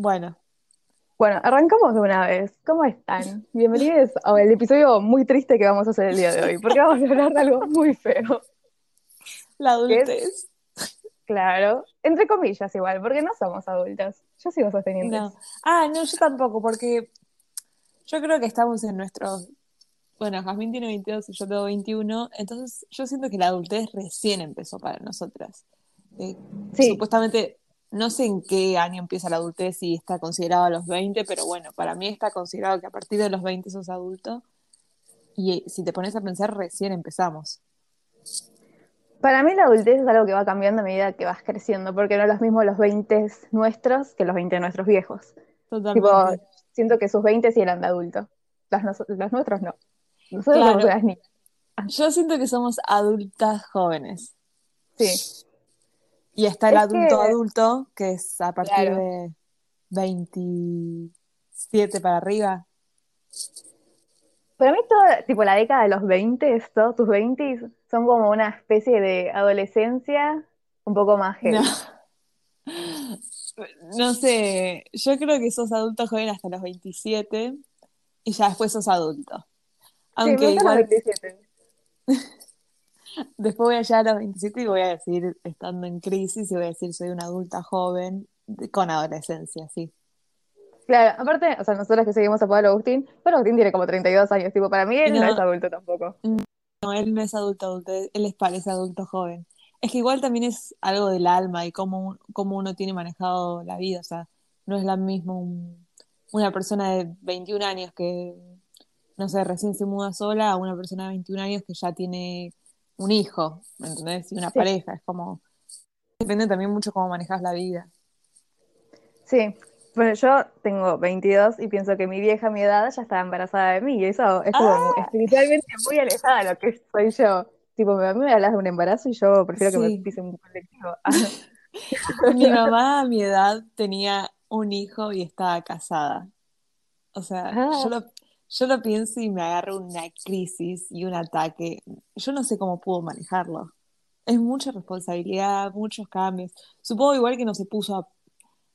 Bueno, Bueno, arrancamos de una vez. ¿Cómo están? Bienvenidos al episodio muy triste que vamos a hacer el día de hoy, porque vamos a hablar de algo muy feo. la adultez. Claro, entre comillas igual, porque no somos adultas. Yo sigo sosteniendo No. Ah, no, yo tampoco, porque yo creo que estamos en nuestros. Bueno, Jazmín tiene 22 y yo tengo 21, entonces yo siento que la adultez recién empezó para nosotras. Eh, Sí, supuestamente, no sé en qué año empieza la adultez y está considerado a los 20, pero bueno, para mí está considerado que a partir de los 20 sos adulto. Y eh, si te pones a pensar, recién empezamos. para mí la adultez es algo que va cambiando a medida que vas creciendo, porque no es lo mismo los 20 nuestros que los 20 de nuestros viejos. Tipo, Totalmente. siento que sus 20 sí eran de adulto. Las nos- los nuestros no. Nosotros somos Claro, unas niñas. yo siento que somos adultas jóvenes. Sí. Y está el Es adulto que, adulto, que es a partir claro. de 27 para arriba. Para mí, toda, tipo, la década de los 20, todos tus 20 son como una especie de adolescencia un poco más No, no sé, yo creo que sos adulto joven hasta los 27 y ya después sos adulto. Sí, me Aunque los igual 27. Después voy a llegar a los 27 y voy a decir, estando en crisis, y voy a decir, soy una adulta joven con adolescencia, sí. Claro, aparte, o sea, nosotros que seguimos a Pablo Agustín, Pablo Agustín tiene como 32 años, tipo, para mí él no es adulto tampoco. no, él no es adulto adulto, él es parece adulto joven. Es que igual también es algo del alma y cómo, cómo uno tiene manejado la vida, o sea, no es la misma un- una persona de 21 años que, no sé, recién se muda sola a una persona de 21 años que ya tiene un hijo, ¿me entendés? Y una Sí, pareja, es como, depende también mucho cómo manejas la vida. sí. Bueno, yo tengo 22 y pienso que mi vieja a mi edad ya estaba embarazada de mí y eso es como Ah, espiritualmente muy alejada de lo que soy yo. Tipo, a mí me hablas de un embarazo y yo prefiero que me sí. pise un colectivo. Mi mamá a mi edad tenía un hijo y estaba casada. O sea, yo Ah, lo, yo lo pienso y me agarro una crisis y un ataque. Yo no sé cómo puedo manejarlo. Es mucha responsabilidad, muchos cambios. Supongo igual que no se puso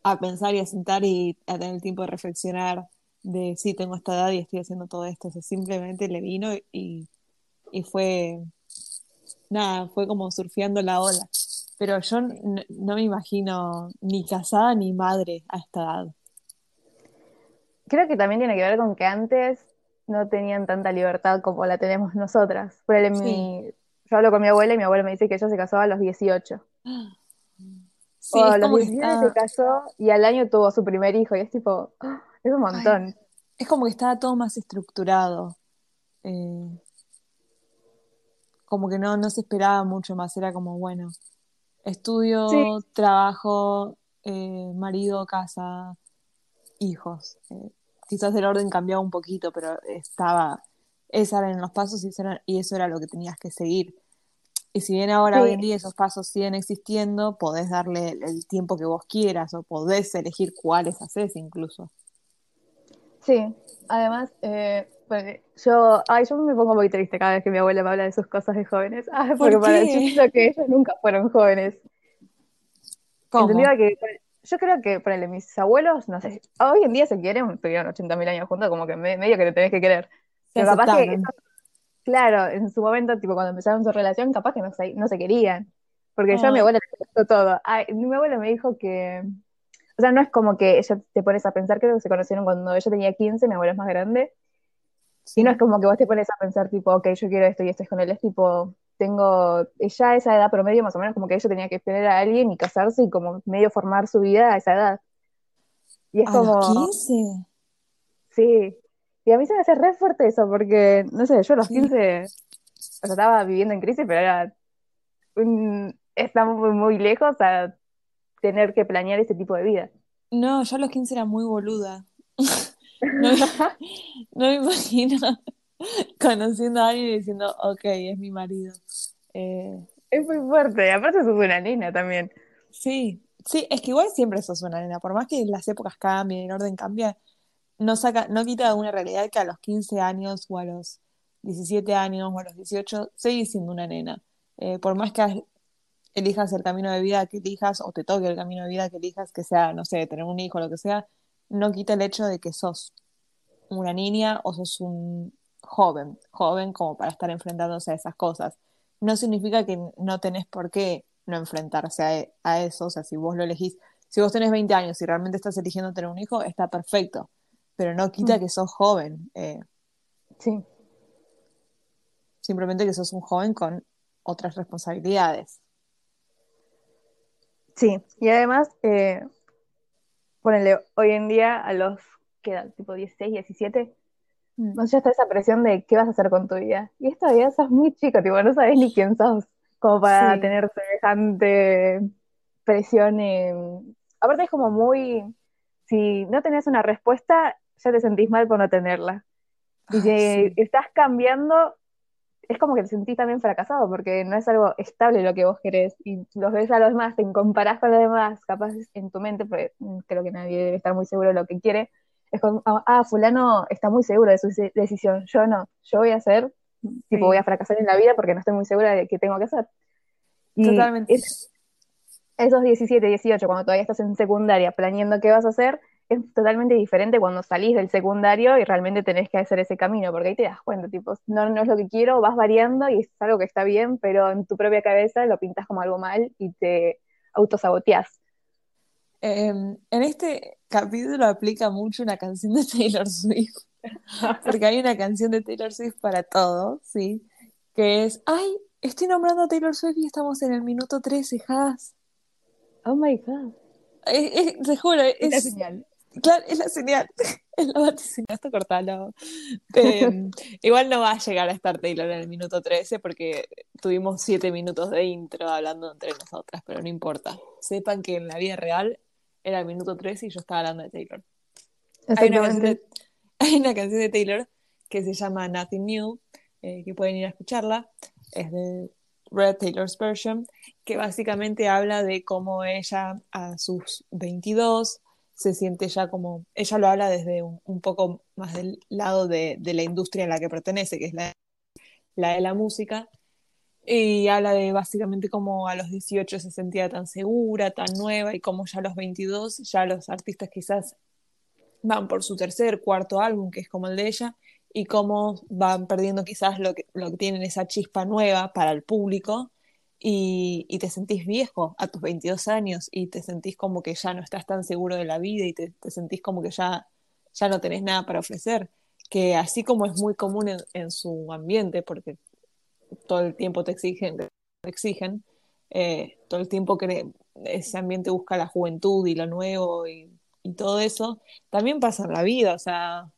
a, pensar y a sentar y a tener el tiempo de reflexionar de sí, tengo esta edad y estoy haciendo todo esto. O simplemente le vino y, y fue, nada, fue como surfeando la ola. Pero yo no me imagino ni casada ni madre a esta edad. Creo que también tiene que ver con que antes no tenían tanta libertad como la tenemos nosotras. Por Sí, mi, yo hablo con mi abuela y mi abuela me dice que ella se casó a los 18. sí, O es a los como que 17 se está, casó y al año tuvo su primer hijo. Y es tipo, es un ay, montón. es como que estaba todo más estructurado. Eh, como que no, no se esperaba mucho más. Era como, bueno, Sí, estudio, trabajo, eh, marido, casa, hijos. Eh, quizás el orden cambiaba un poquito, pero estaba, esos eran los pasos y eso era, y eso era lo que tenías que seguir. Y si bien ahora, hoy en sí, día, esos pasos siguen existiendo, podés darle el, tiempo que vos quieras o podés elegir cuáles haces incluso. sí. Además, eh, yo, ay, yo me pongo muy triste cada vez que mi abuela me habla de sus cosas de jóvenes. Ah, porque ¿Por para, yo siento que ellos nunca fueron jóvenes. Entendía ¿Cómo? que, yo creo que, ponele, mis abuelos, no sé, hoy en día se quieren, tuvieron 80.000 años juntos, como que me- medio que te tenés que querer. Pero capaz que, eso- claro, en su momento, tipo, cuando empezaron su relación, capaz que no se, no se querían. Porque yo a mi abuela le gustó todo. Ay, mi abuela me dijo que, o sea, no es como que ella te pones a pensar, creo que se conocieron cuando ella tenía 15, mi abuela es más grande, y no es sí. como que vos te pones a pensar, tipo, ok, yo quiero esto y esto es con él, es tipo, tengo ya a esa edad promedio, más o menos, como que ella tenía que tener a alguien y casarse y como medio formar su vida a esa edad. Y es ¿A los como, 15? sí. Y a mí se me hace re fuerte eso, porque, no sé, yo a los Sí. 15, o sea, estaba viviendo en crisis, pero era, un- estaba muy, muy lejos a tener que planear ese tipo de vida. No, yo a los 15 era muy boluda. No, no me imagino conociendo a alguien y diciendo, ok, es mi marido. Eh, Es muy fuerte, aparte sos una nena también. sí, sí, es que igual siempre sos una nena, por más que las épocas cambien, el orden cambia, no saca, no quita una realidad que a los 15 años o a los 17 años o a los 18 seguís siendo una nena. Eh, por más que elijas el camino de vida que elijas o te toque el camino de vida que elijas, que sea, no sé, tener un hijo, lo que sea, no quita el hecho de que sos una niña o sos un joven, joven como para estar enfrentándose a esas cosas. No significa que no tenés por qué no enfrentarse a, a eso, o sea, si vos lo elegís, si vos tenés 20 años y realmente estás eligiendo tener un hijo, está perfecto, pero no quita Mm. que sos joven, eh, Sí, simplemente que sos un joven con otras responsabilidades. sí. Y además, eh, ponele, hoy en día a los, ¿qué edad? Tipo 16, 17, Mm. no ya está esa presión de qué vas a hacer con tu vida. Y esta vida sos muy chico, tipo, no sabes ni quién sos, como para Sí. tener semejante presión. en- Aparte es como muy, si no tenés una respuesta, ya te sentís mal por no tenerla. Y Ay, si sí. estás cambiando, es como que te sentís también fracasado, porque no es algo estable lo que vos querés, y los ves a los demás, te comparás con los demás, capaz en tu mente, porque mm, creo que nadie debe estar muy seguro de lo que quiere, es como, ah, ah, fulano está muy seguro de su de- decisión, yo no, yo voy a hacer, Sí. tipo voy a fracasar en la vida porque no estoy muy segura de qué tengo que hacer. Y Totalmente. es- esos 17, 18, cuando todavía estás en secundaria planeando qué vas a hacer, es totalmente diferente cuando salís del secundario y realmente tenés que hacer ese camino, porque ahí te das cuenta, tipo, no, no es lo que quiero, vas variando y es algo que está bien, pero en tu propia cabeza lo pintas como algo mal y te autosaboteás. Em, en este capítulo aplica mucho una canción de Taylor Swift, porque hay una canción de Taylor Swift para todo, ¿sí? Que es, ay, estoy nombrando a Taylor Swift y estamos en el minuto 13, Has. Oh my god. Es, es- te juro, Es la es, señal. claro, es la señal, es la vaticinio, esto cortalo. Em, igual no va a llegar a estar Taylor en el minuto 13 porque tuvimos 7 minutos de intro hablando entre nosotras, pero no importa. Sepan que en la vida real era el minuto 13 y yo estaba hablando de Taylor. Hay una, canción de, hay una canción de Taylor que se llama Nothing New, eh, que pueden ir a escucharla. Es de Red Taylor's Version, que básicamente habla de cómo ella a sus 22 se siente ya como, ella lo habla desde un, un poco más del lado de, de la industria a la que pertenece, que es la, la de la música, y habla de básicamente cómo a los 18 se sentía tan segura, tan nueva, y cómo ya a los 22 ya los artistas quizás van por su tercer, cuarto álbum, que es como el de ella, y cómo van perdiendo quizás lo que, lo que tienen esa chispa nueva para el público, y, y te sentís viejo a tus 22 años, y te sentís como que ya no estás tan seguro de la vida, y te, te sentís como que ya, ya no tenés nada para ofrecer, que así como es muy común en, en su ambiente, porque todo el tiempo te exigen, te exigen eh, todo el tiempo que ese ambiente busca la juventud y lo nuevo y, y todo eso, también pasa en la vida, o sea,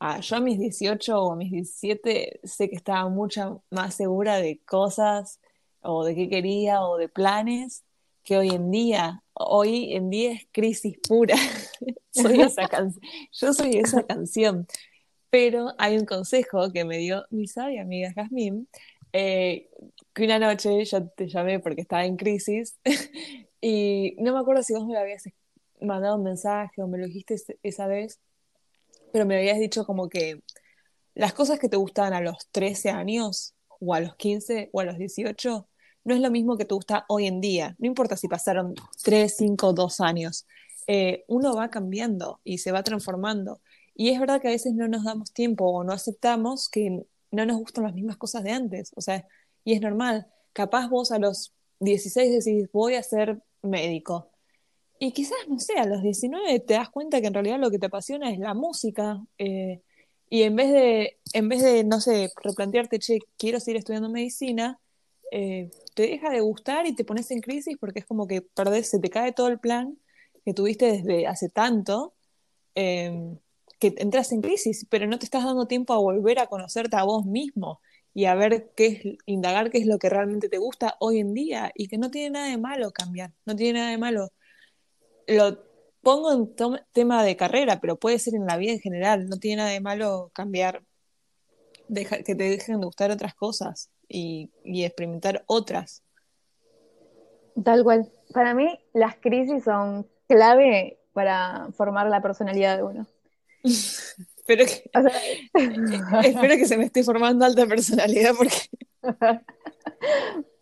a, yo a mis 18 o a mis 17 sé que estaba mucho más segura de cosas o de qué quería o de planes que hoy en día. Hoy en día es crisis pura. soy esa can yo soy esa canción. Pero hay un consejo que me dio mi sabia amiga Jazmín, eh, que una noche yo te llamé porque estaba en crisis y no me acuerdo si vos me habías mandado un mensaje o me lo dijiste esa vez, pero me habías dicho como que las cosas que te gustaban a los 13 años o a los 15 o a los 18 no es lo mismo que te gusta hoy en día. No importa si pasaron 3, 5, 2 años. Eh, uno va cambiando y se va transformando. Y es verdad que a veces no nos damos tiempo o no aceptamos que no nos gustan las mismas cosas de antes. O sea, y es normal. Capaz vos a los 16 decís, voy a ser médico. Y quizás, no sé, a los 19 te das cuenta que en realidad lo que te apasiona es la música. Eh, y en vez de, en vez de, no sé, replantearte, che, quiero seguir estudiando medicina, eh, te deja de gustar y te pones en crisis porque es como que perdés, se te cae todo el plan que tuviste desde hace tanto, eh, que entras en crisis, pero no te estás dando tiempo a volver a conocerte a vos mismo y a ver qué es, indagar qué es lo que realmente te gusta hoy en día y que no tiene nada de malo cambiar, no tiene nada de malo. Lo pongo en tema de carrera, pero puede ser en la vida en general, no tiene nada de malo cambiar, deja, que te dejen de gustar otras cosas y, y experimentar otras. Tal cual. Para mí, las crisis son clave para formar la personalidad de uno. espero, que, o sea... espero que se me esté formando alta personalidad porque...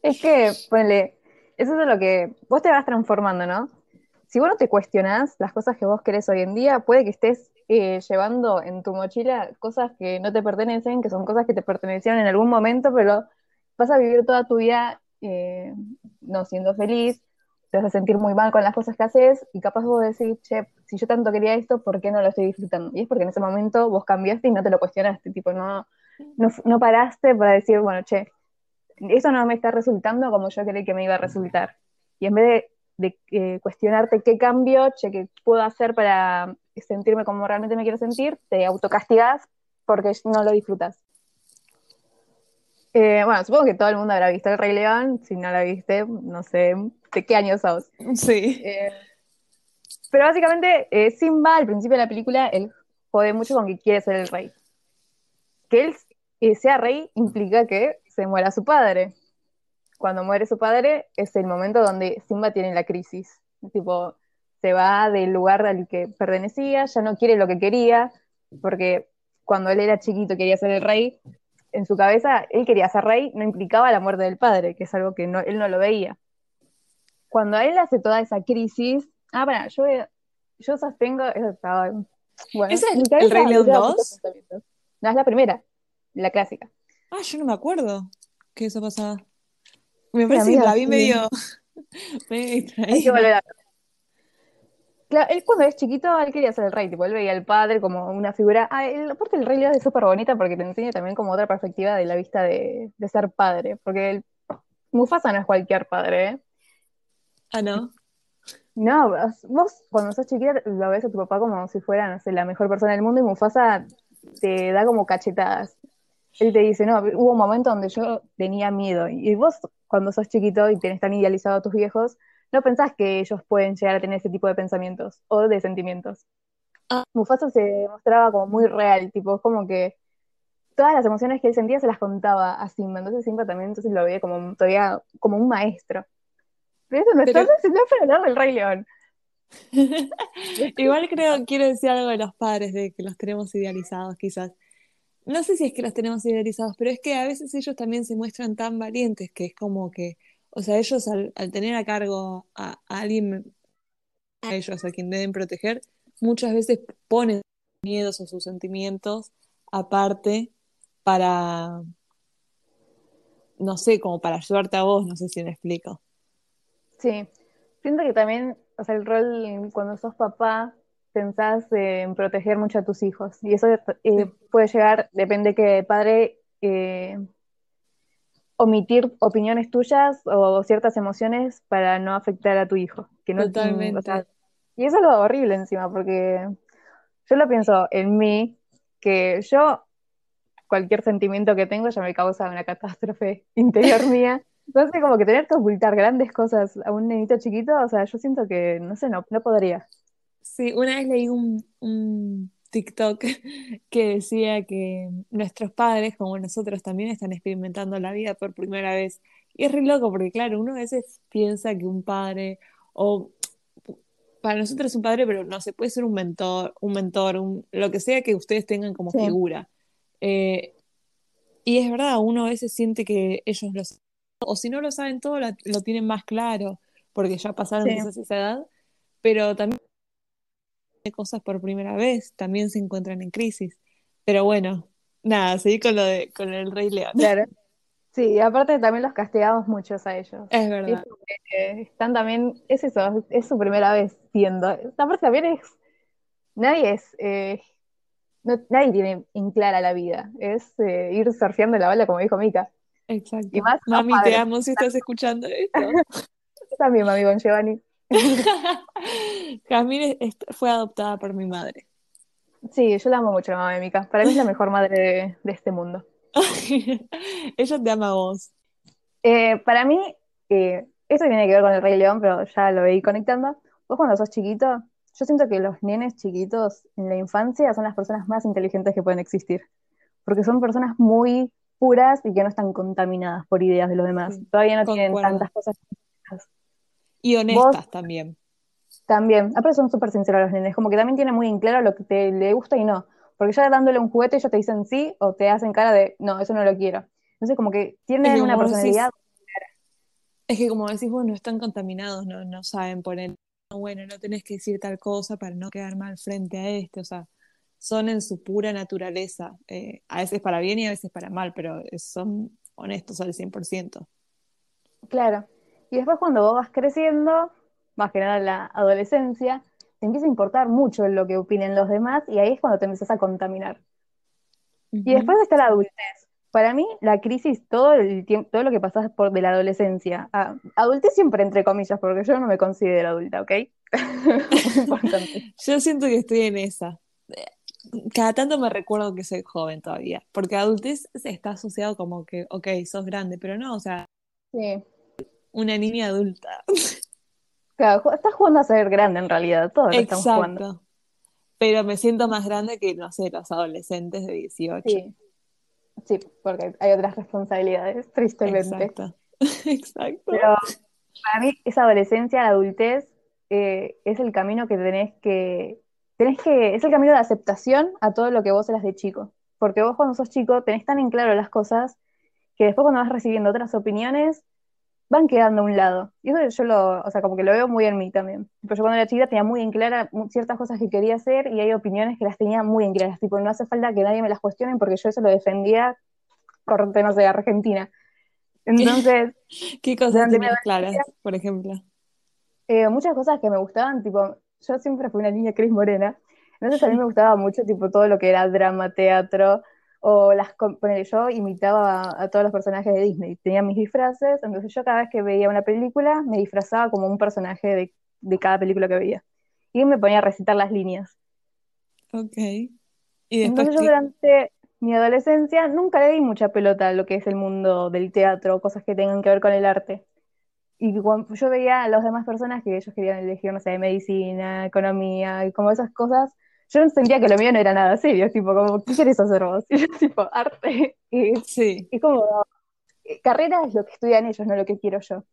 es que, ponle, eso es lo que vos te vas transformando, ¿no? Si vos no te cuestionás las cosas que vos querés hoy en día, puede que estés eh, llevando en tu mochila cosas que no te pertenecen, que son cosas que te pertenecieron en algún momento, pero vas a vivir toda tu vida eh, no siendo feliz, te vas a sentir muy mal con las cosas que haces y capaz vos decís, che, si yo tanto quería esto, ¿por qué no lo estoy disfrutando? Y es porque en ese momento vos cambiaste y no te lo cuestionaste, tipo, no, no, no paraste para decir, bueno, che, eso no me está resultando como yo creí que me iba a resultar. Y en vez de, eh, cuestionarte qué cambio, che, qué puedo hacer para sentirme como realmente me quiero sentir, te autocastigas porque no lo disfrutas. Eh, bueno, supongo que todo el mundo habrá visto El Rey León. Si no la viste, no sé de qué años sos. Sí. Eh, pero básicamente, Simba, al principio de la película, él jode mucho con que quiere ser el rey. Que él sea rey implica que se muera su padre. Cuando muere su padre es el momento donde Simba tiene la crisis. Tipo, se va del lugar al que pertenecía, ya no quiere lo que quería, porque cuando él era chiquito quería ser el rey, en su cabeza él quería ser rey, no implicaba la muerte del padre, que es algo que él no lo veía. Cuando él hace toda esa crisis, ah, para, yo, yo sostengo, bueno, ¿Es el, Rey León 2? No, es la primera, la clásica. Ah, yo no me acuerdo que eso pasaba. Me parece que la vi medio. Hay que volver a Claro, él cuando es chiquito, él quería ser el rey, tipo, él veía al padre como una figura. Ah, el, aparte el rey León es súper bonita porque te enseña también como otra perspectiva de la vista de, ser padre. Porque el, Mufasa no es cualquier padre, ¿eh? Ah, no. No, vos cuando sos chiquita lo ves a tu papá como si fuera, no sé, la mejor persona del mundo y Mufasa te da como cachetadas él te dice, no, hubo un momento donde yo tenía miedo. Y vos, cuando sos chiquito y tenés tan idealizado a tus viejos, no pensás que ellos pueden llegar a tener ese tipo de pensamientos o de sentimientos. Ah. Mufasa se mostraba como muy real, tipo, como que todas las emociones que él sentía se las contaba a Simba. Entonces Simba también entonces lo veía como todavía como un maestro. Pero eso no Pero... estás haciendo para hablar del Rey León. Igual creo, quiero decir algo de los padres, de que los tenemos idealizados quizás no sé si es que los tenemos idealizados, pero es que a veces ellos también se muestran tan valientes que es como que, o sea, ellos al, tener a cargo a, alguien, a ellos, a quien deben proteger, muchas veces ponen miedos o sus sentimientos aparte para, no sé, como para ayudarte a vos, no sé si me explico. Sí, siento que también, o sea, el rol cuando sos papá pensás en proteger mucho a tus hijos. Y eso eh, puede llegar, depende que padre, eh, omitir opiniones tuyas o ciertas emociones para no afectar a tu hijo. Que no, Totalmente. y eso es lo horrible encima, porque yo lo pienso en mí, que yo, cualquier sentimiento que tengo ya me causa una catástrofe interior mía. Entonces, como que tener que ocultar grandes cosas a un nenito chiquito, o sea, yo siento que, no sé, no, no podría. Sí, una vez leí un, TikTok que decía que nuestros padres, como nosotros, también están experimentando la vida por primera vez. Y es re loco porque, claro, uno a veces piensa que un padre, o para nosotros es un padre, pero no se puede ser un mentor, un mentor, un, lo que sea que ustedes tengan como figura. Eh, y es verdad, uno a veces siente que ellos lo o si no lo saben todo, lo, tienen más claro, porque ya pasaron esa edad, pero también cosas por primera vez, también se encuentran en crisis. Pero bueno, nada, seguí con lo de con el Rey León. Claro. Sí, aparte también los castigamos muchos a ellos. Es verdad. están también, es eso, es su primera vez viendo. Aparte también es, nadie es, eh, nadie tiene en clara la vida, es eh, ir surfeando la bala como dijo Mika. Exacto. Y más Mami, te amo si estás escuchando esto. también, mami, con Giovanni. Jasmine fue adoptada por mi madre. Sí, yo la amo mucho, mamá de Mika. Para mí es la mejor madre de, este mundo. Ella te ama a vos. Eh, para mí, eh, esto tiene que ver con el Rey León, pero ya lo veí conectando. Vos cuando sos chiquito, yo siento que los nenes chiquitos en la infancia son las personas más inteligentes que pueden existir. Porque son personas muy puras y que no están contaminadas por ideas de los demás. Todavía no tienen tantas cosas y honestas también. También. Aparte son súper sinceros los nenes, como que también tienen muy en claro lo que te le gusta y no. Porque ya dándole un juguete ellos te dicen sí o te hacen cara de no, eso no lo quiero. Entonces como que tienen una personalidad. Es que como decís vos, no están contaminados, no, no saben poner, bueno, no tenés que decir tal cosa para no quedar mal frente a este, o sea, son en su pura naturaleza, eh, a veces para bien y a veces para mal, pero son honestos al 100%. Claro. Y después cuando vos vas creciendo, más que nada en la adolescencia, te empieza a importar mucho lo que opinen los demás y ahí es cuando te empiezas a contaminar. Y después está la adultez. Para mí, la crisis, todo el tiempo, todo lo que pasas por de la adolescencia, a, adultez siempre entre comillas, porque yo no me considero adulta, ¿ok? Importante. yo siento que estoy en esa. Cada tanto me recuerdo que soy joven todavía, porque adultez está asociado como que, ok, sos grande, pero no, o sea, sí. Una niña adulta. Claro, estás jugando a ser grande en realidad, todos estamos jugando. Pero me siento más grande que, no sé, los adolescentes de 18. Sí. Sí, porque hay otras responsabilidades, tristemente. Exacto. Exacto. Pero para mí, esa adolescencia, la adultez, eh, es el camino que tenés que. Tenés que. Es el camino de aceptación a todo lo que vos eras de chico. Porque vos, cuando sos chico, tenés tan en claro las cosas que después, cuando vas recibiendo otras opiniones, van quedando a un lado. Y eso yo lo, o sea, como que lo veo muy en mí también. Pero yo cuando era chica tenía muy en clara ciertas cosas que quería hacer y hay opiniones que las tenía muy en claras. Tipo, no hace falta que nadie me las cuestione porque yo eso lo defendía corte, no sé, Argentina. Entonces... ¿Qué cosas tenías claras, por ejemplo? Eh, muchas cosas que me gustaban, tipo, yo siempre fui una niña Cris Morena, entonces a mí me gustaba mucho, tipo, todo lo que era drama, teatro, o las yo imitaba a, todos los personajes de Disney, tenía mis disfraces, entonces yo cada vez que veía una película me disfrazaba como un personaje de, cada película que veía y me ponía a recitar las líneas. Ok. ¿Y entonces yo durante mi adolescencia nunca le di mucha pelota a lo que es el mundo del teatro, cosas que tengan que ver con el arte. Y cuando yo veía a las demás personas que ellos querían elegir, no sé, medicina, economía y como esas cosas, yo sentía que lo mío no era nada serio, tipo, como, ¿qué querés hacer vos? Y yo, tipo, arte. Y, sí. y como, eh, carrera es lo que estudian ellos, no lo que quiero yo.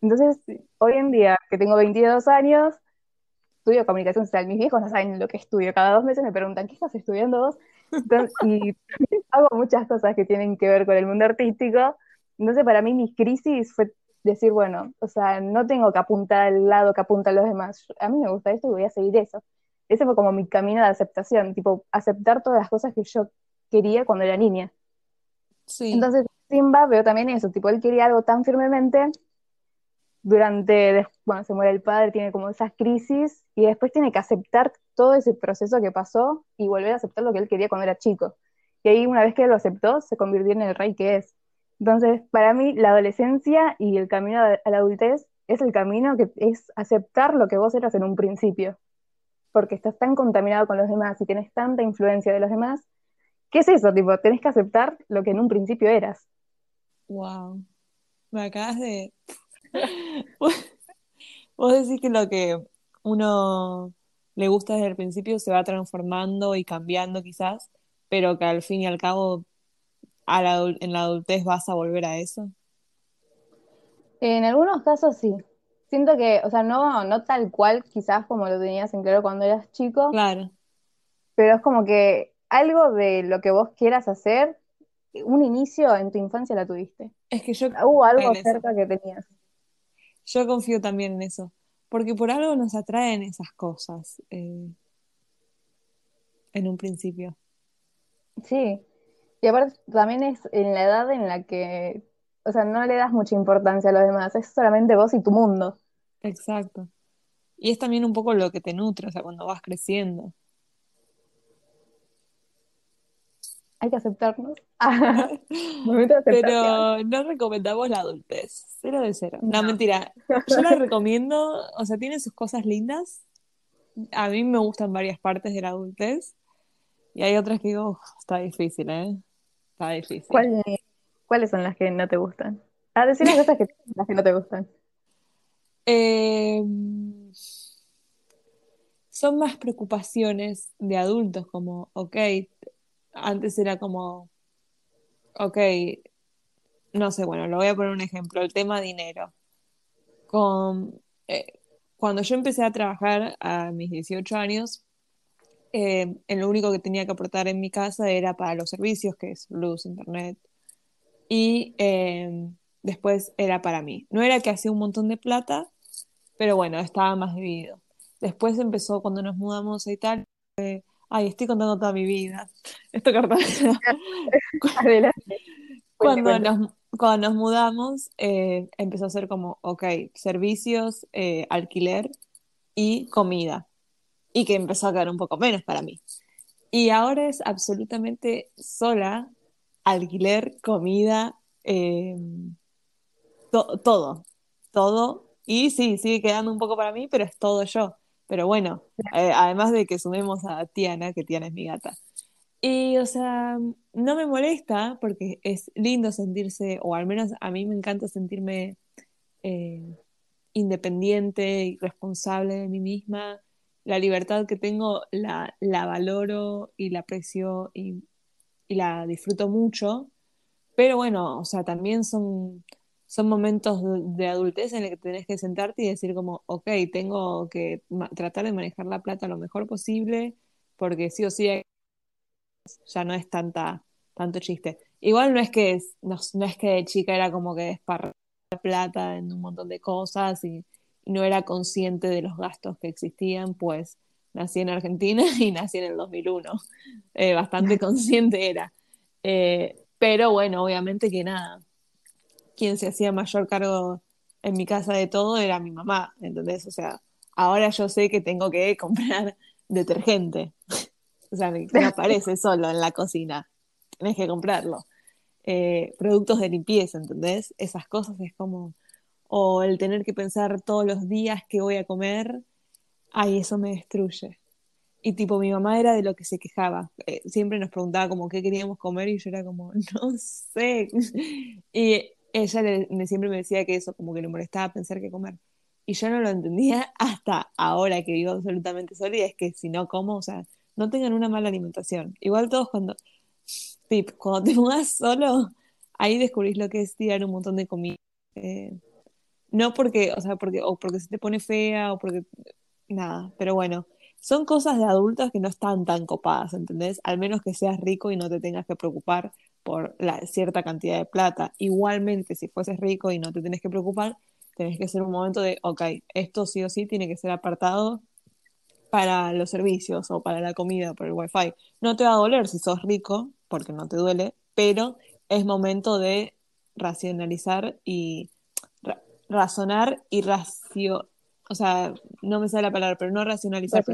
Entonces, hoy en día, que tengo 22 años, estudio comunicación social. Mis viejos no saben lo que estudio. Cada dos meses me preguntan, ¿qué estás estudiando vos? y hago muchas cosas que tienen que ver con el mundo artístico. Entonces, para mí, mi crisis fue decir, bueno, o sea, no tengo que apuntar al lado que apuntan los demás. A mí me gusta esto y voy a seguir eso ese fue como mi camino de aceptación, tipo, aceptar todas las cosas que yo quería cuando era niña. Sí. Entonces, Simba veo también eso, tipo, él quería algo tan firmemente, durante, bueno, se muere el padre, tiene como esas crisis, y después tiene que aceptar todo ese proceso que pasó y volver a aceptar lo que él quería cuando era chico. Y ahí, una vez que lo aceptó, se convirtió en el rey que es. Entonces, para mí, la adolescencia y el camino a la adultez es el camino que es aceptar lo que vos eras en un principio porque estás tan contaminado con los demás y tienes tanta influencia de los demás, ¿qué es eso? Tipo, tenés que aceptar lo que en un principio eras. Wow. Me acabas de. Vos decís que lo que uno le gusta desde el principio se va transformando y cambiando quizás, pero que al fin y al cabo en la adultez vas a volver a eso. En algunos casos sí. Siento que, o sea, no, no tal cual quizás como lo tenías en claro cuando eras chico. Claro. Pero es como que algo de lo que vos quieras hacer, un inicio en tu infancia la tuviste. Es que yo... Hubo algo cerca que tenías. Yo confío también en eso. Porque por algo nos atraen esas cosas. Eh, en un principio. Sí. Y aparte también es en la edad en la que, o sea, no le das mucha importancia a los demás, es solamente vos y tu mundo. Exacto. Y es también un poco lo que te nutre, o sea, cuando vas creciendo. Hay que aceptarnos. Pero no recomendamos la adultez. Cero de cero. No, mentira. Yo la recomiendo, o sea, tiene sus cosas lindas. A mí me gustan varias partes de la adultez. Y hay otras que digo, está difícil, ¿eh? Está difícil. ¿Cuáles son las que no te gustan? A decir las cosas que, las que no te gustan. Em, son más preocupaciones de adultos, como, ok, antes era como, ok, no sé, bueno, lo voy a poner un ejemplo, el tema dinero. Con, eh, cuando yo empecé a trabajar a mis 18 años, eh, lo único que tenía que aportar en mi casa era para los servicios, que es luz, internet. Y em, después era para mí. No era que hacía un montón de plata, pero bueno, estaba más dividido. Después empezó cuando nos mudamos a Italia. ay, estoy contando toda mi vida. Esto Cartagena. Adelante. Cuando nos, cuando nos mudamos, eh, empezó a ser como, ok, servicios, eh, alquiler y comida. Y que empezó a quedar un poco menos para mí. Y ahora es absolutamente sola, alquiler, comida, eh, todo, todo. Y sí, sigue quedando un poco para mí, pero es todo yo. Pero bueno, además de que sumemos a Tiana, que Tiana es mi gata. Y, o sea, no me molesta porque es lindo sentirse, o al menos a mí me encanta sentirme eh, independiente y responsable de mí misma. La libertad que tengo la, la valoro y la aprecio y, y, la disfruto mucho. Pero bueno, o sea, también son, son momentos de, adultez en los que tenés que sentarte y decir como, ok, tengo que tratar de manejar la plata lo mejor posible porque sí o sí hay ya no es tanta, tanto chiste. Igual no es que no, es que de chica era como que desparrar plata en un montón de cosas y, no era consciente de los gastos que existían, pues nací en Argentina y nací en el 2001. Eh, bastante consciente era. Eh, pero bueno, obviamente que nada, quien se hacía mayor cargo en mi casa de todo era mi mamá, ¿entendés? O sea, ahora yo sé que tengo que comprar detergente. O sea, no aparece solo en la cocina. Tienes que comprarlo. Eh, productos de limpieza, ¿entendés? Esas cosas es como. O el tener que pensar todos los días qué voy a comer. Ay, eso me destruye. Y tipo, mi mamá era de lo que se quejaba. Eh, siempre nos preguntaba como qué queríamos comer y yo era como, no sé. Y ella le, siempre me decía que eso, como que le molestaba pensar qué comer. Y yo no lo entendía hasta ahora que vivo absolutamente sola y es que si no como, o sea, no tengan una mala alimentación. Igual todos cuando, tip, cuando te mudas solo, ahí descubrís lo que es tirar un montón de comida. Eh, no porque, o sea, porque, o porque se te pone fea o porque, nada, pero bueno, son cosas de adultos que no están tan copadas, ¿entendés? Al menos que seas rico y no te tengas que preocupar por la cierta cantidad de plata. Igualmente, si fueses rico y no te tenés que preocupar, tenés que ser un momento de, ok, esto sí o sí tiene que ser apartado para los servicios o para la comida, por el wifi. No te va a doler si sos rico, porque no te duele, pero es momento de racionalizar y razonar y racio, o sea, no me sale la palabra, pero no racionalizar,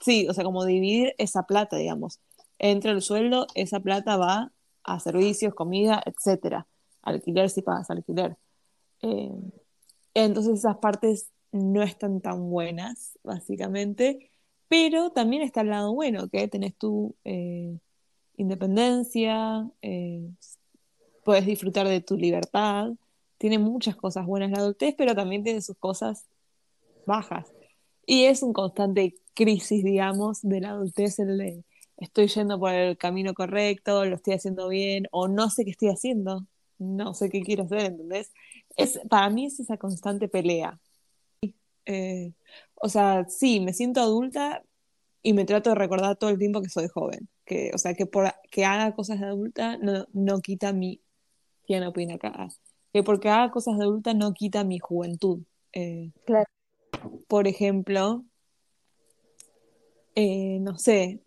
sí, o sea, como dividir esa plata, digamos. Entre el sueldo, esa plata va a servicios, comida, etcétera. Alquiler si pagas alquiler. Eh, entonces esas partes no están tan buenas, básicamente, pero también está el lado bueno, que tenés tu eh, independencia, eh, puedes disfrutar de tu libertad, tiene muchas cosas buenas la adultez, pero también tiene sus cosas bajas. Y es un constante crisis, digamos, de la adultez, el de estoy yendo por el camino correcto, lo estoy haciendo bien, o no sé qué estoy haciendo, no sé qué quiero hacer, ¿entendés? Es, para mí es esa constante pelea eh, o sea, sí, me siento adulta y me trato de recordar todo el tiempo que soy joven. Que, o sea, que por que haga cosas de adulta no, no quita mi. ¿Quién opina acá? Que porque haga cosas de adulta no quita mi juventud. Eh, claro. Por ejemplo, eh, no sé,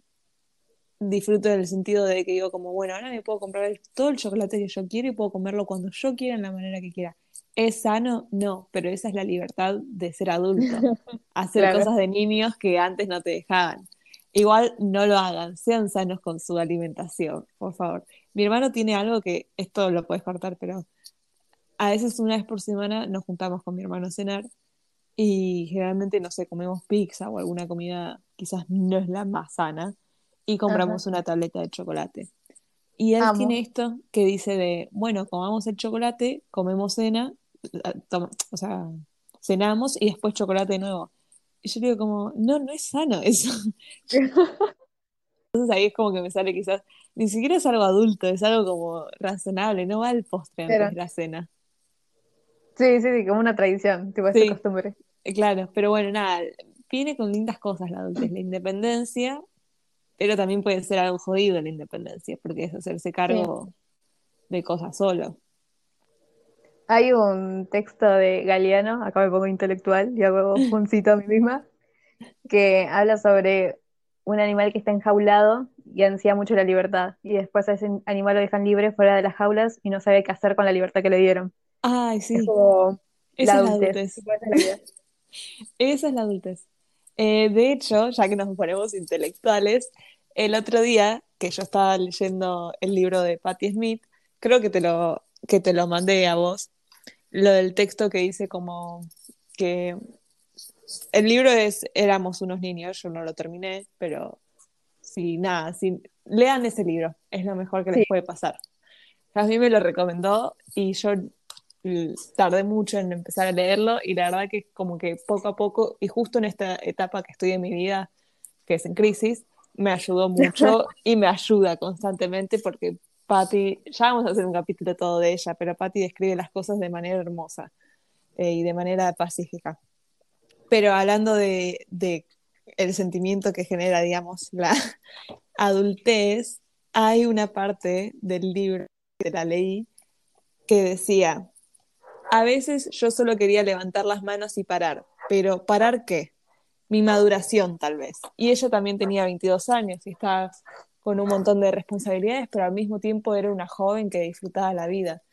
disfruto del sentido de que digo como, bueno, ahora me puedo comprar todo el chocolate que yo quiero y puedo comerlo cuando yo quiera, en la manera que quiera. ¿Es sano? No, pero esa es la libertad de ser adulto. Hacer cosas de niños que antes no te dejaban. Igual no lo hagan, sean sanos con su alimentación, por favor. Mi hermano tiene algo que, esto lo puedes cortar, pero a veces una vez por semana nos juntamos con mi hermano a cenar y generalmente, no sé, comemos pizza o alguna comida quizás no es la más sana y compramos una tableta de chocolate. Y él tiene esto que dice de, bueno, comamos el chocolate, comemos cena o sea, cenamos y después chocolate de nuevo. Y yo digo como, no, no es sano eso. Entonces ahí es como que me sale quizás, ni siquiera es algo adulto, es algo como razonable, no va al postre antes de la cena. Sí, sí, sí, como una tradición, tipo esa costumbre. Eh, claro, pero bueno, nada, viene con lindas cosas la adultez, la independencia, pero también puede ser algo jodido la independencia, porque es hacerse cargo de cosas solo. Hay un texto de Galeano, acá me pongo intelectual y hago un cito a mí misma, que habla sobre un animal que está enjaulado y ansía mucho la libertad. Y después a ese animal lo dejan libre fuera de las jaulas y no sabe qué hacer con la libertad que le dieron. Ay, sí. Es como Esa la es la adultez. es la. Esa es la adultez. Eh, de hecho, ya que nos ponemos intelectuales, el otro día que yo estaba leyendo el libro de Patti Smith, creo que te lo, que te lo mandé a vos, lo del texto que dice como que el libro es Éramos unos niños, yo no lo terminé, pero si nada, si, lean ese libro, es lo mejor que les Sí. puede pasar. A mí me lo recomendó y yo tardé mucho en empezar a leerlo y la verdad que como que poco a poco y justo en esta etapa que estoy en mi vida, que es en crisis, me ayudó mucho y me ayuda constantemente porque Patty, ya vamos a hacer un capítulo todo de ella, pero Patty describe las cosas de manera hermosa eh, y de manera pacífica. Pero hablando de, de el sentimiento que genera, digamos, la adultez, hay una parte del libro que la leí que decía, a veces yo solo quería levantar las manos y parar, pero ¿parar qué? Mi maduración tal vez. Y ella también tenía 22 años y estaba con un montón de responsabilidades, pero al mismo tiempo era una joven que disfrutaba la vida.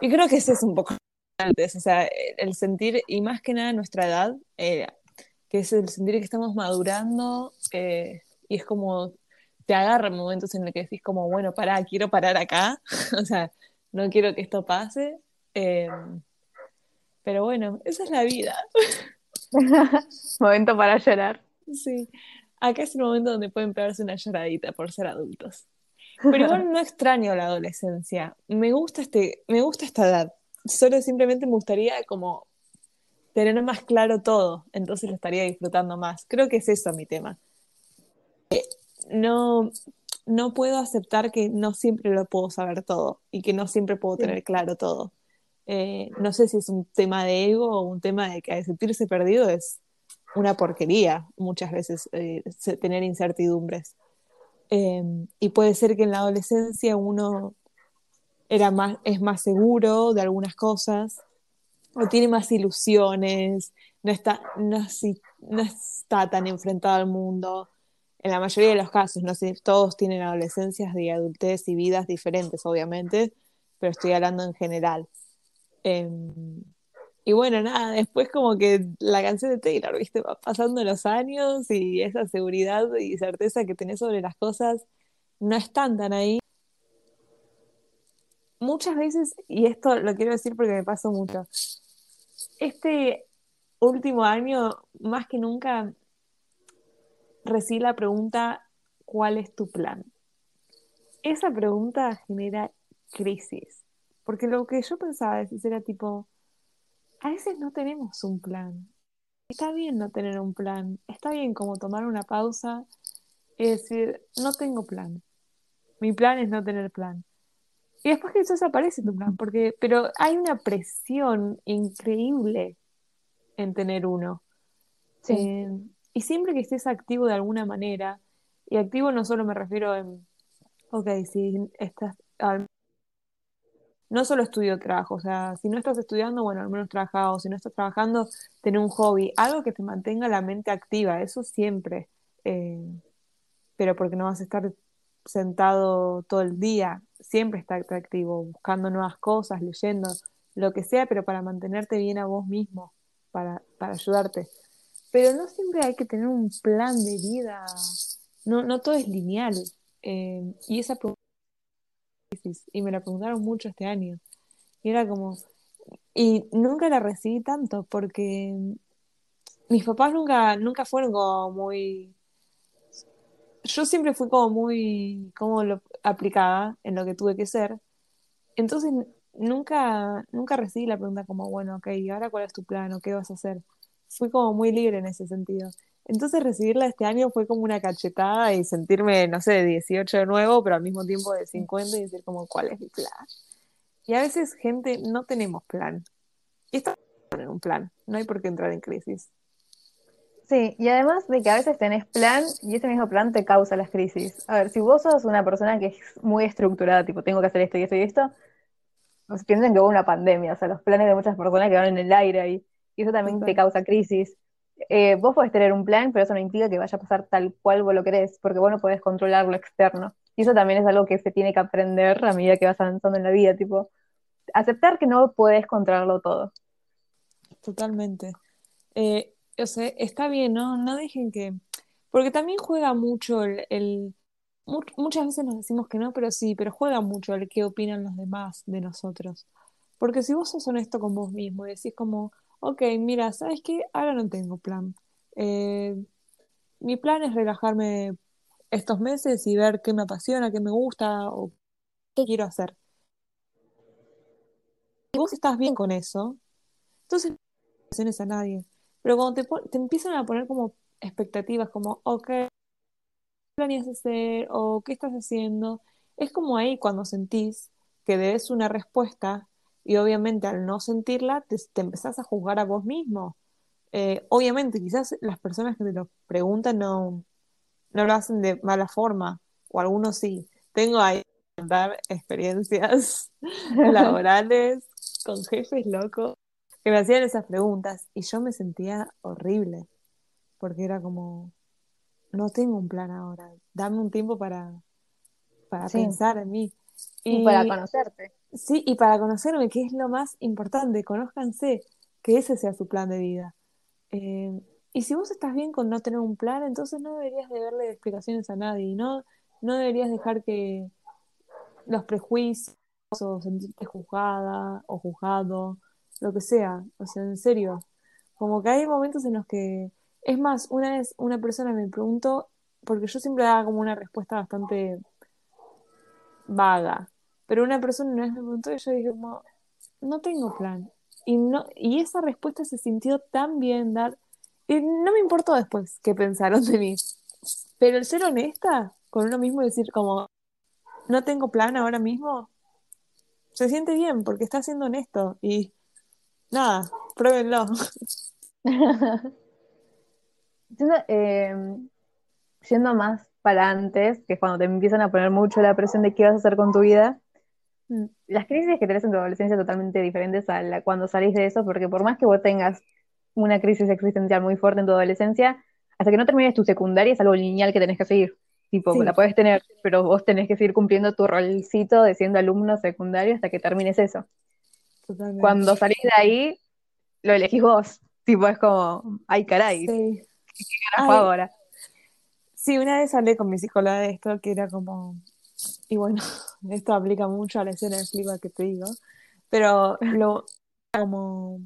Y creo que ese es un poco antes, o sea, el sentir, y más que nada nuestra edad, eh, que es el sentir que estamos madurando, eh, y es como, te agarra momentos en los que decís como, bueno, pará, quiero parar acá, o sea, no quiero que esto pase, eh, pero bueno, esa es la vida, Momento para llorar. sí. Acá es el momento donde pueden pegarse una lloradita por ser adultos. Pero igual no extraño la adolescencia. Me gusta este, me gusta esta edad. Solo simplemente me gustaría como tener más claro todo, entonces lo estaría disfrutando más. Creo que es eso mi tema. No, no puedo aceptar que no siempre lo puedo saber todo y que no siempre puedo Sí. tener claro todo. Eh, no sé si es un tema de ego o un tema de que sentirse perdido es una porquería muchas veces eh, tener incertidumbres. Eh, y puede ser que en la adolescencia uno era más, es más seguro de algunas cosas, o tiene más ilusiones, no está, no, si- no está tan enfrentado al mundo. En la mayoría de los casos, no todos tienen adolescencias y adultez y vidas diferentes, obviamente, pero estoy hablando en general. Eh, y bueno, nada, después como que la canción de Taylor, viste, va pasando los años y esa seguridad y certeza que tenés sobre las cosas no están tan ahí. Muchas veces, y esto lo quiero decir porque me pasó mucho, este último año, más que nunca, recibí la pregunta, ¿cuál es tu plan? Esa pregunta genera crisis, porque lo que yo pensaba veces era tipo, a veces no tenemos un plan. Está bien no tener un plan, está bien como tomar una pausa y decir, no tengo plan. Mi plan es no tener plan. Y después que eso desaparece tu plan, porque, pero hay una presión increíble en tener uno. Sí. Eh, y siempre que estés activo de alguna manera, y activo no solo me refiero en, ok, si estás, al- no solo estudio trabajo, o sea, si no estás estudiando, bueno, al menos trabaja, o si no estás trabajando, tener un hobby, algo que te mantenga la mente activa, eso siempre, eh, pero porque no vas a estar sentado todo el día, siempre estar activo, buscando nuevas cosas, leyendo, lo que sea, pero para mantenerte bien a vos mismo, para, para ayudarte. Pero no siempre hay que tener un plan de vida, no, no todo es lineal. Eh, y esa pregunta difícil, y me la preguntaron mucho este año. Y era como, y nunca la recibí tanto porque mis papás nunca, nunca fueron como muy, yo siempre fui como muy, como lo aplicada en lo que tuve que ser. Entonces nunca, nunca recibí la pregunta como, bueno, ok, ¿y ahora cuál es tu plan o qué vas a hacer? Fui como muy libre en ese sentido. Entonces recibirla este año fue como una cachetada y sentirme, no sé, de 18 de nuevo, pero al mismo tiempo de 50 y decir como, ¿cuál es mi plan? Y a veces, gente, no tenemos plan. Y esto es tener un plan, no hay por qué entrar en crisis. Sí, y además de que a veces tenés plan y ese mismo plan te causa las crisis. A ver, si vos sos una persona que es muy estructurada, tipo, tengo que hacer esto y esto y esto, pues, piensen que hubo una pandemia, o sea, los planes de muchas personas quedaron en el aire ahí, y eso también te causa crisis. Eh, vos podés tener un plan, pero eso no implica que vaya a pasar tal cual vos lo querés, porque vos no podés controlar lo externo. Y eso también es algo que se tiene que aprender a medida que vas avanzando en la vida, tipo, aceptar que no podés controlarlo todo. Totalmente. Eh, o está bien, ¿no? No dejen que... Porque también juega mucho el, Muchas veces nos decimos que no, pero sí, pero juega mucho el qué opinan los demás de nosotros. Porque si vos sos honesto con vos mismo y decís como, ok, mira, ¿sabes qué? Ahora no tengo plan. Eh, mi plan es relajarme estos meses y ver qué me apasiona, qué me gusta o qué quiero hacer. Y vos estás bien con eso, entonces no a nadie. Pero cuando te, te empiezan a poner como expectativas, como, ok, ¿qué planeas hacer? o qué estás haciendo, es como ahí cuando sentís que debes una respuesta y obviamente al no sentirla te, te empezás a juzgar a vos mismo. Eh, obviamente, quizás las personas que te lo preguntan no, no lo hacen de mala forma, o algunos sí. Tengo ahí experiencias laborales con jefes locos que me hacían esas preguntas y yo me sentía horrible, porque era como, no tengo un plan ahora, dame un tiempo para, para pensar en mí. Y, para conocerte. Sí, y para conocerme, que es lo más importante, conózcanse, que ese sea su plan de vida. Eh, y si vos estás bien con no tener un plan, entonces no deberías de darle explicaciones a nadie, no, no deberías dejar que los prejuicios o sentirte juzgada o juzgado, lo que sea, o sea, en serio, como que hay momentos en los que, es más, una vez una persona me preguntó, porque yo siempre daba como una respuesta bastante vaga, pero una persona una vez me preguntó y yo dije como, no tengo plan. Y, no, y esa respuesta se sintió tan bien dar no me importó después qué pensaron de mí. Pero el ser honesta con uno mismo y decir como, no tengo plan ahora mismo, se siente bien porque está siendo honesto y nada, pruébenlo. eh, siendo más para antes, que es cuando te empiezan a poner mucho la presión de qué vas a hacer con tu vida, las crisis que tenés en tu adolescencia son totalmente diferentes a la, cuando salís de eso, porque por más que vos tengas una crisis existencial muy fuerte en tu adolescencia, hasta que no termines tu secundaria es algo lineal que tenés que seguir. Tipo, la puedes tener, pero vos tenés que seguir cumpliendo tu rolcito de siendo alumno secundario hasta que termines eso. Cuando salís de ahí, lo elegís vos. Tipo, es como, ay, caray. Sí. ¿Qué ahora? Sí, una vez hablé con mi psicóloga de esto, que era como, y bueno, esto aplica mucho a la escena de flipa que te digo, pero lo, como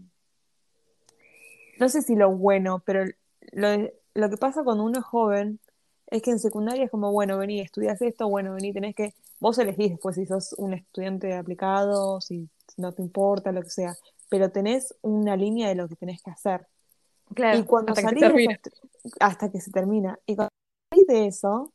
no sé si lo bueno, pero lo, que pasa cuando uno es joven es que en secundaria es como, bueno, vení, estudias esto, bueno, vení, tenés que, vos elegís después si sos un estudiante aplicado, si, no te importa, lo que sea, pero tenés una línea de lo que tenés que hacer. Claro, y cuando hasta salís que hasta que se termina. Y cuando salís de eso,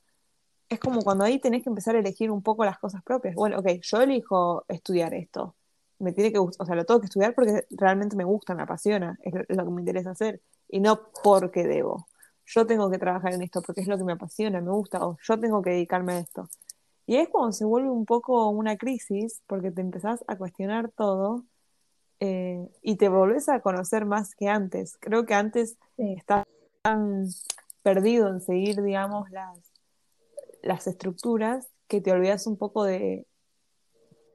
es como cuando ahí tenés que empezar a elegir un poco las cosas propias. Bueno, ok, yo elijo estudiar esto me tiene que gustar, o sea, lo tengo que estudiar porque realmente me gusta, me apasiona, es lo que me interesa hacer, y no porque debo. Yo tengo que trabajar en esto porque es lo que me apasiona, me gusta, o yo tengo que dedicarme a esto. Y es cuando se vuelve un poco una crisis, porque te empezás a cuestionar todo eh, y te volvés a conocer más que antes. Creo que antes estabas tan perdido en seguir, digamos, las, las estructuras que te olvidas un poco de,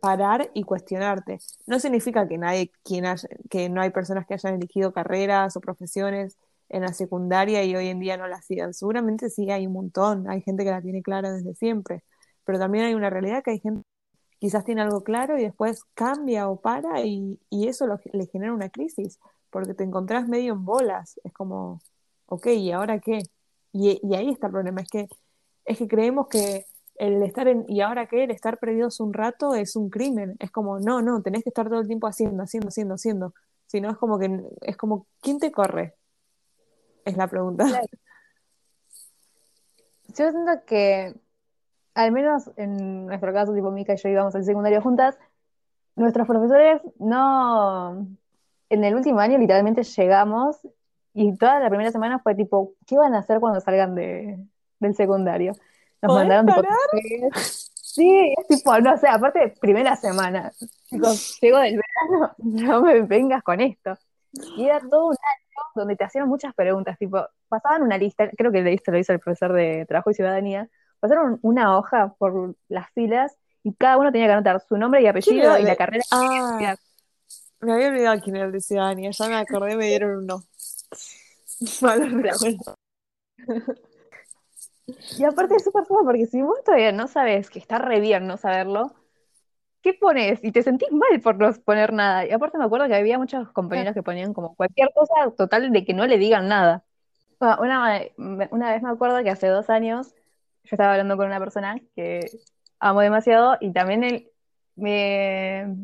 parar y cuestionarte. No significa que nadie, quien que no hay personas que hayan elegido carreras o profesiones en la secundaria y hoy en día no las sigan. Seguramente sí hay un montón, hay gente que la tiene clara desde siempre, pero también hay una realidad que hay gente que quizás tiene algo claro y después cambia o para y, eso le genera una crisis, porque te encontrás medio en bolas, es como, ok, ¿y ahora qué? Y, y ahí está el problema, es que, es que creemos que el estar en, y ahora que el estar perdidos un rato es un crimen. Es como, no, no, tenés que estar todo el tiempo haciendo, haciendo, haciendo, haciendo. Si no, es como que, es como, ¿quién te corre? Es la pregunta. Yo siento que, al menos en nuestro caso, tipo Mica y yo íbamos al secundario juntas, nuestros profesores no, en el último año literalmente llegamos y toda la primera semana fue tipo, ¿qué van a hacer cuando salgan de, del secundario? Nos mandaron Sí, es tipo, no sé, aparte, primera semana. Chicos, llego del verano, no me vengas con esto. Y era todo un año donde te hacían muchas preguntas, tipo, pasaban una lista, creo que esto lo hizo el profesor de Trabajo y Ciudadanía, pasaron una hoja por las filas y cada uno tenía que anotar su nombre y apellido y la carrera. Ah, me había olvidado quién era el de Ciudadanía, ya me acordé, me dieron un no. Y aparte es súper suave porque si vos todavía no sabes que está re bien no saberlo, ¿qué pones? Y te sentís mal por no poner nada. Y aparte me acuerdo que había muchos compañeros que ponían como cualquier cosa total de que no le digan nada. Una, una vez me acuerdo que hace dos años yo estaba hablando con una persona que amo demasiado y también él me...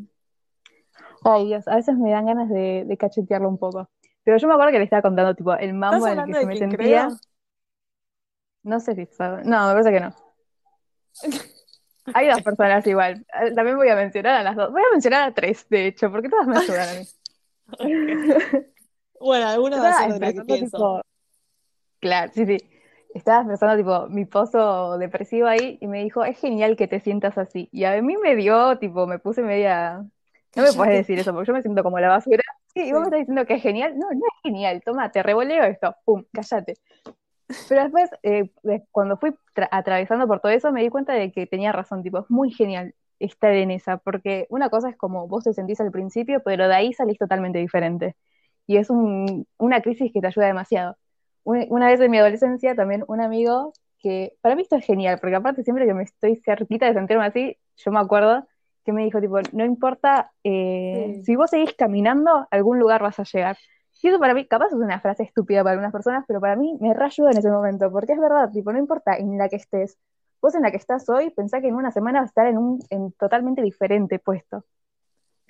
Ay Dios, a veces me dan ganas de, de cachetearlo un poco. Pero yo me acuerdo que le estaba contando tipo el mambo en el que se me sentía. No sé si sabe. No, me parece que no. Hay dos personas igual. Eh, también voy a mencionar a las dos. Voy a mencionar a tres, de hecho, porque todas me ayudan a mí. Bueno, alguna va a ser de la que pienso. Claro, sí, sí. Estaba expresando tipo mi pozo depresivo ahí y me dijo, es genial que te sientas así. Y a mí me dio, tipo, me puse media... No me puedes decir eso, porque yo me siento como la basura. Sí, y vos me estás diciendo que es genial. No, no es genial. Toma, te revoleo esto. Pum, cállate. Pero después, eh, cuando fui atravesando por todo eso, me di cuenta de que tenía razón, tipo, es muy genial estar en esa, porque una cosa es como vos te sentís al principio, pero de ahí salís totalmente diferente. Y es una crisis que te ayuda demasiado. Una, vez en mi adolescencia, también un amigo que, para mí esto es genial, porque aparte siempre que me estoy cerquita de sentirme así, yo me acuerdo que me dijo, tipo, no importa, eh, si vos seguís caminando, a algún lugar vas a llegar. Y eso para mí, capaz es una frase estúpida para algunas personas, pero para mí me reayuda en ese momento, porque es verdad, tipo, no importa en la que estés, vos en la que estás hoy, pensá que en una semana vas a estar en un en totalmente diferente puesto.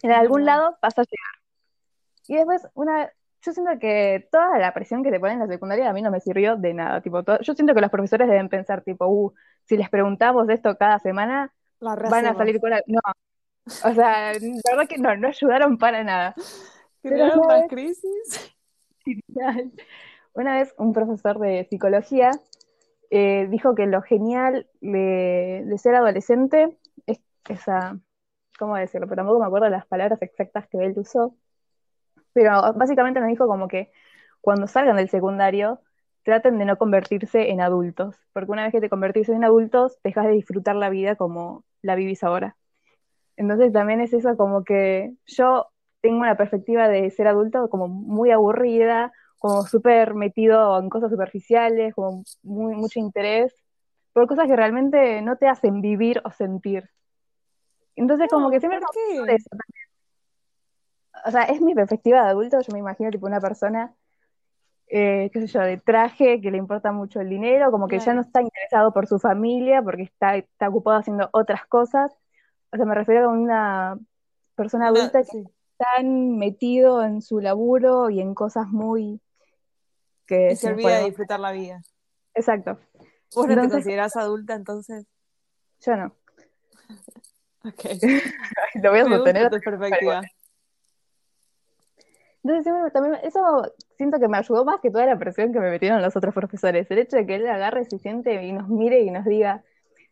En algún lado vas a llegar. Y después, una, yo siento que toda la presión que te ponen en la secundaria a mí no me sirvió de nada. Tipo, yo siento que los profesores deben pensar, tipo, uh, si les preguntamos esto cada semana, van a salir con la... No. O sea, la verdad que no, no ayudaron para nada. ¿Crearon más crisis? Una vez un profesor de psicología eh, dijo que lo genial de, ser adolescente es esa, ¿cómo decirlo? Pero tampoco me acuerdo las palabras exactas que él usó. Pero básicamente nos dijo como que cuando salgan del secundario, traten de no convertirse en adultos, porque una vez que te convertís en adultos, dejas de disfrutar la vida como la vivís ahora. Entonces también es eso como que yo tengo una perspectiva de ser adulto como muy aburrida, como súper metido en cosas superficiales, como muy, mucho interés, por cosas que realmente no te hacen vivir o sentir. Entonces, como que siempre ¿por eso O sea, es mi perspectiva de adulto, yo me imagino tipo una persona, eh, qué sé yo, de traje, que le importa mucho el dinero, como que ya no está interesado por su familia, porque está, está ocupado haciendo otras cosas. O sea, me refiero a una persona adulta que tan metido en su laburo y en cosas muy... Que se olvida de disfrutar la vida. Exacto. ¿Vos no te considerás adulta entonces? Yo no. Ok. Lo voy a sostener. Perspectiva. Entonces, también eso siento que me ayudó más que toda la presión que me metieron los otros profesores. El hecho de que él agarre, se siente y nos mire y nos diga,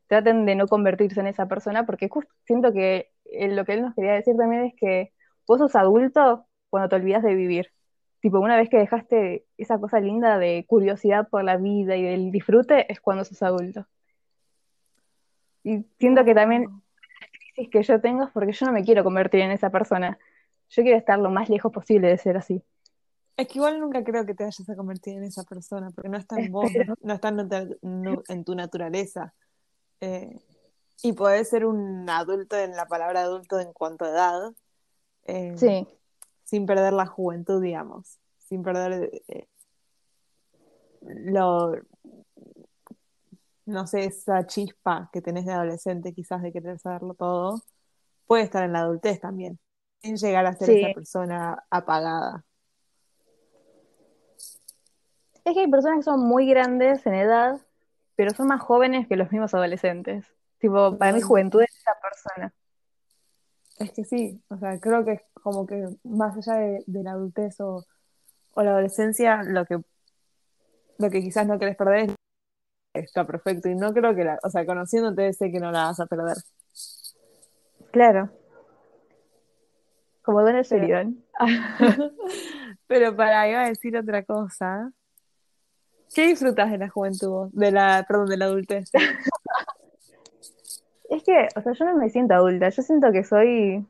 traten de no convertirse en esa persona, porque justo siento que lo que él nos quería decir también es que vos sos adulto cuando te olvidas de vivir. Tipo, una vez que dejaste esa cosa linda de curiosidad por la vida y del disfrute, es cuando sos adulto. Y siento que también la crisis que yo tengo es porque yo no me quiero convertir en esa persona. Yo quiero estar lo más lejos posible de ser así. Es que igual nunca creo que te vayas a convertir en esa persona, porque no está en vos, no está en tu naturaleza. Eh, y podés ser un adulto en la palabra adulto en cuanto a edad, eh, sí. sin perder la juventud, digamos, sin perder eh, lo, no sé, esa chispa que tenés de adolescente quizás de querer saberlo todo, puede estar en la adultez también, sin llegar a ser esa persona apagada. Es que hay personas que son muy grandes en edad, pero son más jóvenes que los mismos adolescentes. Tipo, para mí juventud es esa persona. Es que sí, o sea, creo que es como que más allá de, la adultez o, la adolescencia, lo que, lo que quizás no querés perder es está perfecto y no creo que la, o sea, conociéndote sé que no la vas a perder. Claro. Como Don Sheridan. Pero para, iba a decir otra cosa. ¿Qué disfrutas de la juventud? De la, perdón, de la adultez. Es que, o sea, yo no me siento adulta, yo siento que soy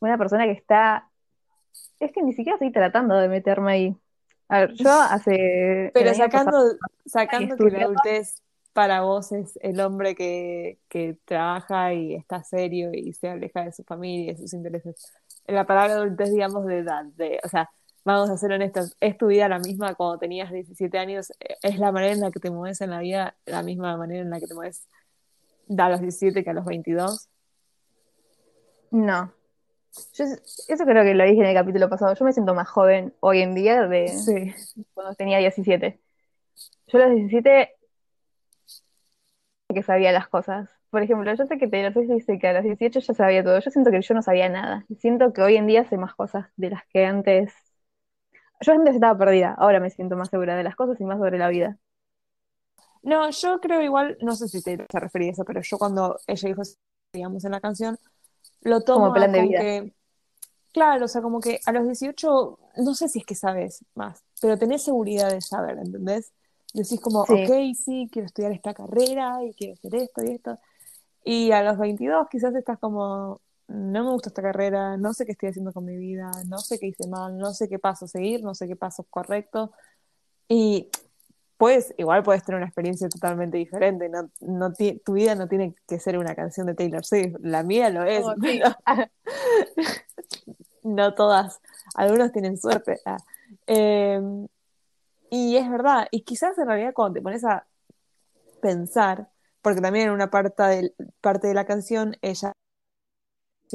una persona que está. Es que ni siquiera estoy tratando de meterme ahí. A ver, yo hace. Pero sacando, pasado- sacando que la adultez para vos es el hombre que, que trabaja y está serio y se aleja de su familia y de sus intereses. La palabra adultez, digamos, de edad, de, o sea, vamos a ser honestos, ¿es tu vida la misma cuando tenías 17 años? ¿Es la manera en la que te mueves en la vida la misma manera en la que te mueves a los 17 que a los 22? No. Yo, eso creo que lo dije en el capítulo pasado. Yo me siento más joven hoy en día de Sí. cuando tenía 17. Yo a los 17 que sabía las cosas. Por ejemplo, yo sé que Taylor Swift dice que a los 18 ya sabía todo. Yo siento que yo no sabía nada. Siento que hoy en día sé más cosas de las que antes. Yo antes estaba perdida, ahora me siento más segura de las cosas y más sobre la vida. No, yo creo igual, no sé si te se refería a eso, pero yo cuando ella dijo, digamos, en la canción, lo tomo Como plan de vida. que, claro, o sea, como que a los 18, no sé si es que sabes más, pero tenés seguridad de saber, ¿entendés? Decís como, Sí. ok, sí, quiero estudiar esta carrera y quiero hacer esto y esto. Y a los 22 quizás estás como, no me gusta esta carrera, no sé qué estoy haciendo con mi vida, no sé qué hice mal, no sé qué paso seguir, no sé qué paso es correcto. Y puedes, igual puedes tener una experiencia totalmente diferente. No, no tu vida no tiene que ser una canción de Taylor Swift. La mía lo es, Oh, pero no todas. Algunos tienen suerte. Ah. Eh, y es verdad. Y quizás en realidad cuando te pones a pensar, porque también en una parte de, parte de la canción, ella,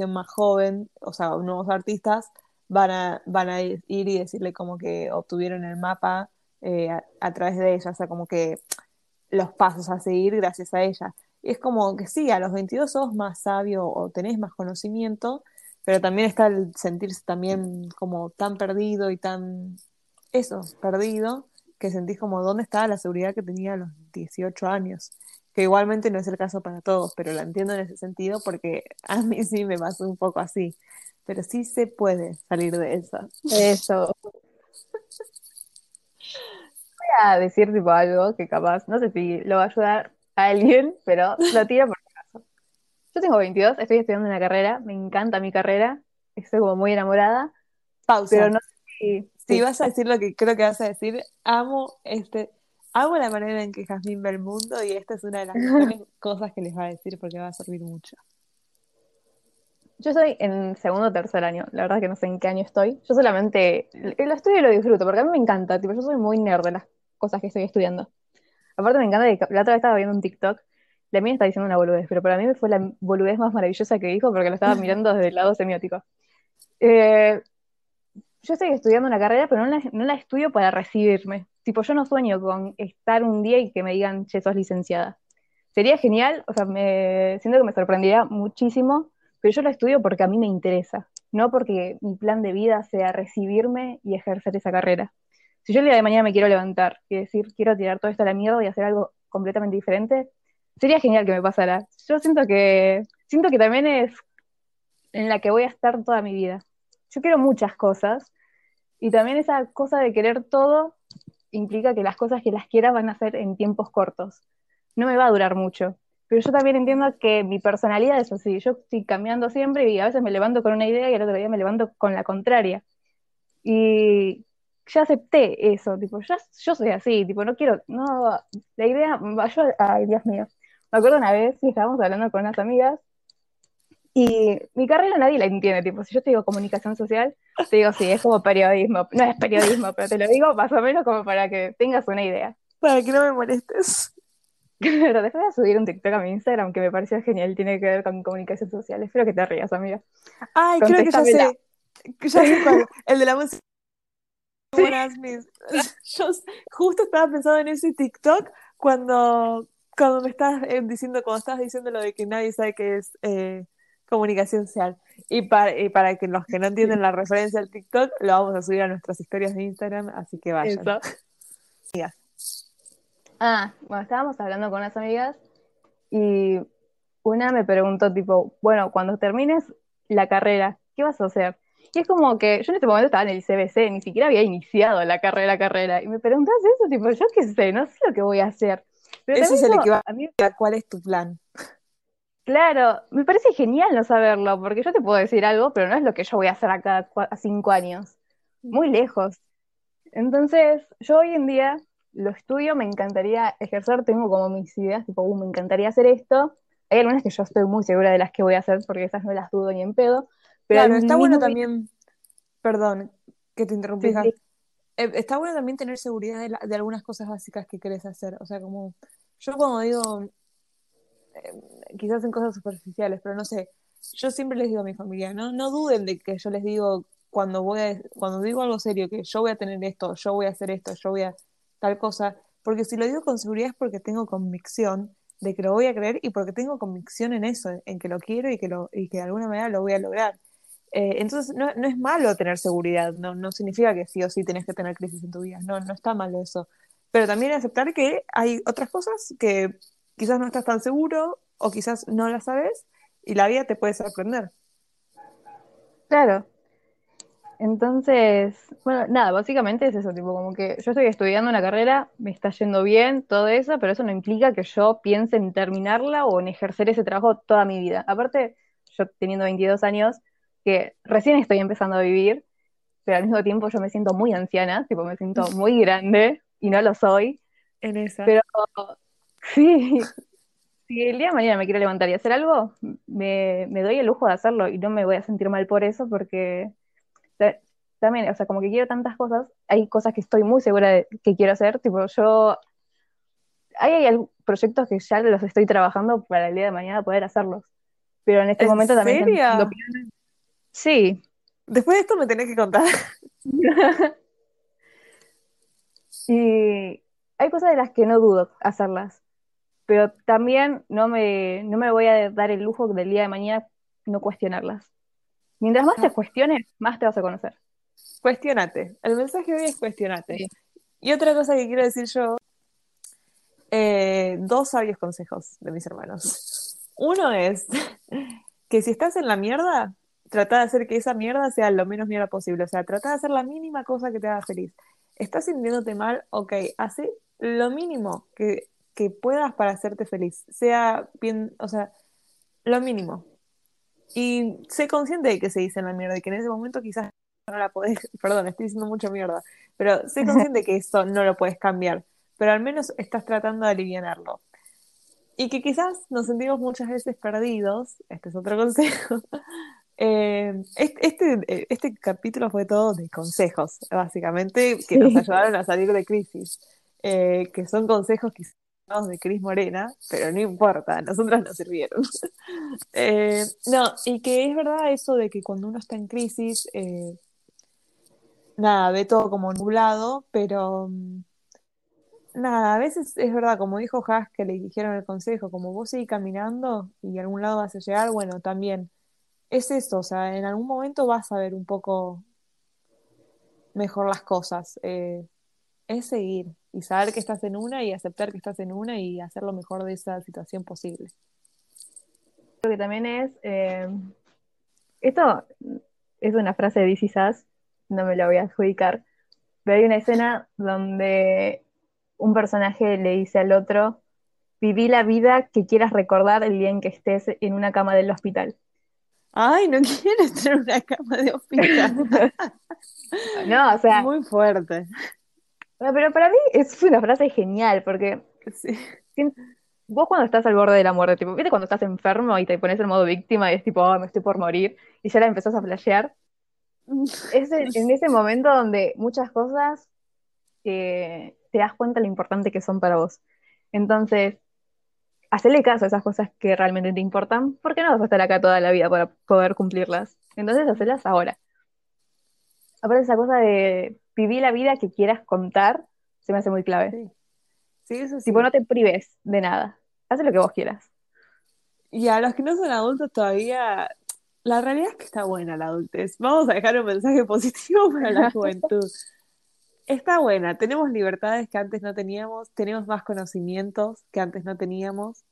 más joven, o sea, nuevos artistas, van a, van a ir y decirle como que obtuvieron el mapa eh, a, a través de ella, o sea, como que los pasos a seguir gracias a ella. Y es como que sí, a los 22 sos más sabio o tenés más conocimiento, pero también está el sentirse también como tan perdido y tan, eso, perdido, que sentís como dónde estaba la seguridad que tenía a los 18 años. Que igualmente no es el caso para todos, pero la entiendo en ese sentido porque a mí sí me pasó un poco así. Pero sí se puede salir de eso. Eso. Voy a decir tipo algo que capaz, no sé si lo va a ayudar a alguien, pero lo tiro por si acaso. Yo tengo 22, estoy estudiando una carrera, me encanta mi carrera, estoy como muy enamorada, Pausa. pero no sé si... Si sí. vas a decir lo que creo que vas a decir, amo este, amo la manera en que Jazmín ve el mundo y esta es una de las mejores cosas que les va a decir porque va a servir mucho. Yo estoy en segundo o tercer año, la verdad que no sé en qué año estoy. Yo solamente lo estudio y lo disfruto, porque a mí me encanta, tipo, yo soy muy nerd de las cosas que estoy estudiando. Aparte me encanta que la otra vez estaba viendo un TikTok, la mía está diciendo una boludez, pero para mí fue la boludez más maravillosa que dijo porque lo estaba mirando desde el lado semiótico. Eh, yo estoy estudiando una carrera, pero no la, no la estudio para recibirme. Tipo, yo no sueño con estar un día y que me digan, che, sos licenciada. Sería genial, o sea, me, siento que me sorprendería muchísimo, pero yo lo estudio porque a mí me interesa, no porque mi plan de vida sea recibirme y ejercer esa carrera. Si yo el día de mañana me quiero levantar y decir, quiero tirar todo esto a la mierda y hacer algo completamente diferente, sería genial que me pasara. Yo siento que, siento que también es en la que voy a estar toda mi vida. Yo quiero muchas cosas y también esa cosa de querer todo implica que las cosas que las quiera van a ser en tiempos cortos. No me va a durar mucho. Pero yo también entiendo que mi personalidad es así. Yo estoy cambiando siempre y a veces me levanto con una idea y el otro día me levanto con la contraria. Y ya acepté eso, tipo, ya, yo soy así, tipo, no quiero, no, la idea, yo, ay, Dios mío, me acuerdo una vez que estábamos hablando con unas amigas y mi carrera nadie la entiende, tipo, si yo te digo comunicación social, te digo, sí, es como periodismo, no es periodismo, pero te lo digo más o menos como para que tengas una idea. Para que no me molestes. Pero después voy a subir un TikTok a mi Instagram que me pareció genial, tiene que ver con comunicación social. Espero que te rías, amiga. Ay, creo que ya sé. Ya sé cuál. El de la música. Buenas, mis. Yo justo estaba pensando en ese TikTok cuando, cuando me estás eh, diciendo, cuando estabas diciendo lo de que nadie sabe qué es eh, comunicación social. Y para, y para que los que no entienden la referencia al TikTok, lo vamos a subir a nuestras historias de Instagram, así que vayan. Eso. Ah, bueno, estábamos hablando con unas amigas y una me preguntó tipo, bueno, cuando termines la carrera, ¿qué vas a hacer? Y es como que yo en este momento estaba en el CBC, ni siquiera había iniciado la carrera, carrera. Y me preguntas eso, tipo, yo qué sé, no sé lo que voy a hacer. Pero eso es el equivalente a cuál es tu plan. Claro, me parece genial no saberlo, porque yo te puedo decir algo, pero no es lo que yo voy a hacer acá a cinco años. Muy lejos. Entonces, yo hoy en día lo estudio, me encantaría ejercer, tengo como mis ideas, tipo, uh, me encantaría hacer esto. Hay algunas que yo estoy muy segura de las que voy a hacer, porque esas no las dudo ni en pedo. Pero claro, está bueno también, perdón que te interrumpí, eh, está bueno también tener seguridad de, algunas cosas básicas que querés hacer. O sea, como yo cuando digo, eh, quizás en cosas superficiales, pero no sé, yo siempre les digo a mi familia, no, no duden de que yo les digo cuando voy a, cuando digo algo serio, que yo voy a tener esto, yo voy a hacer esto, yo voy a tal cosa, porque si lo digo con seguridad es porque tengo convicción de que lo voy a creer y porque tengo convicción en eso, en que lo quiero y que, lo, y que de alguna manera lo voy a lograr. Eh, entonces, no, no, es malo tener seguridad, no, no significa que sí o sí tenés que tener crisis en tu vida, no, no está malo eso. Pero también aceptar que hay otras cosas que quizás no estás tan seguro o quizás no las sabes y la vida te puede sorprender. Claro. Entonces, bueno, nada, básicamente es eso, tipo, como que yo estoy estudiando una carrera, me está yendo bien, todo eso, pero eso no implica que yo piense en terminarla o en ejercer ese trabajo toda mi vida. Aparte, yo teniendo 22 años, que recién estoy empezando a vivir, pero al mismo tiempo yo me siento muy anciana, tipo me siento muy grande y no lo soy. En esa. Pero sí, si el día de mañana me quiero levantar y hacer algo, me, doy el lujo de hacerlo y no me voy a sentir mal por eso porque también, o sea, como que quiero tantas cosas, hay cosas que estoy muy segura de que quiero hacer, tipo yo, hay, hay proyectos que ya los estoy trabajando para el día de mañana poder hacerlos, pero en este momento también... Serio? Sí. Después de esto me tenés que contar. y hay cosas de las que no dudo hacerlas, pero también no me, no me voy a dar el lujo del día de mañana no cuestionarlas. Mientras más te ah. cuestiones, más te vas a conocer. Cuestiónate. El mensaje de hoy es cuestionate. Y otra cosa que quiero decir yo, eh, dos sabios consejos de mis hermanos. Uno es que si estás en la mierda, trata de hacer que esa mierda sea lo menos mierda posible. O sea, trata de hacer la mínima cosa que te haga feliz. ¿Estás sintiéndote mal? Ok, hace lo mínimo que, que puedas para hacerte feliz. Sea bien, o sea, lo mínimo. Y sé consciente de que se dice la mierda y que en ese momento quizás no la podés, perdón, estoy diciendo mucha mierda, pero sé consciente de que eso no lo puedes cambiar, pero al menos estás tratando de aliviarlo. Y que quizás nos sentimos muchas veces perdidos, este es otro consejo, eh, este, eh, este, capítulo fue todo de consejos, básicamente, que nos ayudaron a salir de crisis, eh, que son consejos quizás de Cris Morena, pero no importa, a nosotras nos sirvieron. no, y que es verdad eso de que cuando uno está en crisis, nada, ve todo como nublado, pero mm, nada, a veces es verdad, como dijo Haas, que le dijeron el consejo, como vos seguís caminando y a algún lado vas a llegar, bueno, también es eso, o sea, en algún momento vas a ver un poco mejor las cosas. Eh, es seguir y saber que estás en una y aceptar que estás en una y hacer lo mejor de esa situación posible. Lo que también es, eh, esto es una frase de DC Sass, no me la voy a adjudicar, pero hay una escena donde un personaje le dice al otro, viví la vida que quieras recordar el día en que estés en una cama del hospital ay, no quiero estar en una cama de hospital. no, o sea. Muy fuerte. Pero para mí es una frase genial, porque vos cuando estás al borde de la muerte, tipo, ¿viste cuando estás enfermo y te pones en modo víctima y es tipo, oh, me estoy por morir, y ya la empezás a flashear? Es en, ese momento donde muchas cosas eh, te das cuenta lo importante que son para vos. Entonces, hacerle caso a esas cosas que realmente te importan, porque no vas a estar acá toda la vida para poder cumplirlas. Entonces, hacerlas ahora. Aparte, esa cosa de vivir la vida que quieras contar, se me hace muy clave. Sí, sí eso sí. Tipo, no te prives de nada. Haz lo que vos quieras. Y a los que no son adultos todavía, la realidad es que está buena la adultez. Vamos a dejar un mensaje positivo para la juventud. Está buena, tenemos libertades que antes no teníamos, tenemos más conocimientos que antes no teníamos.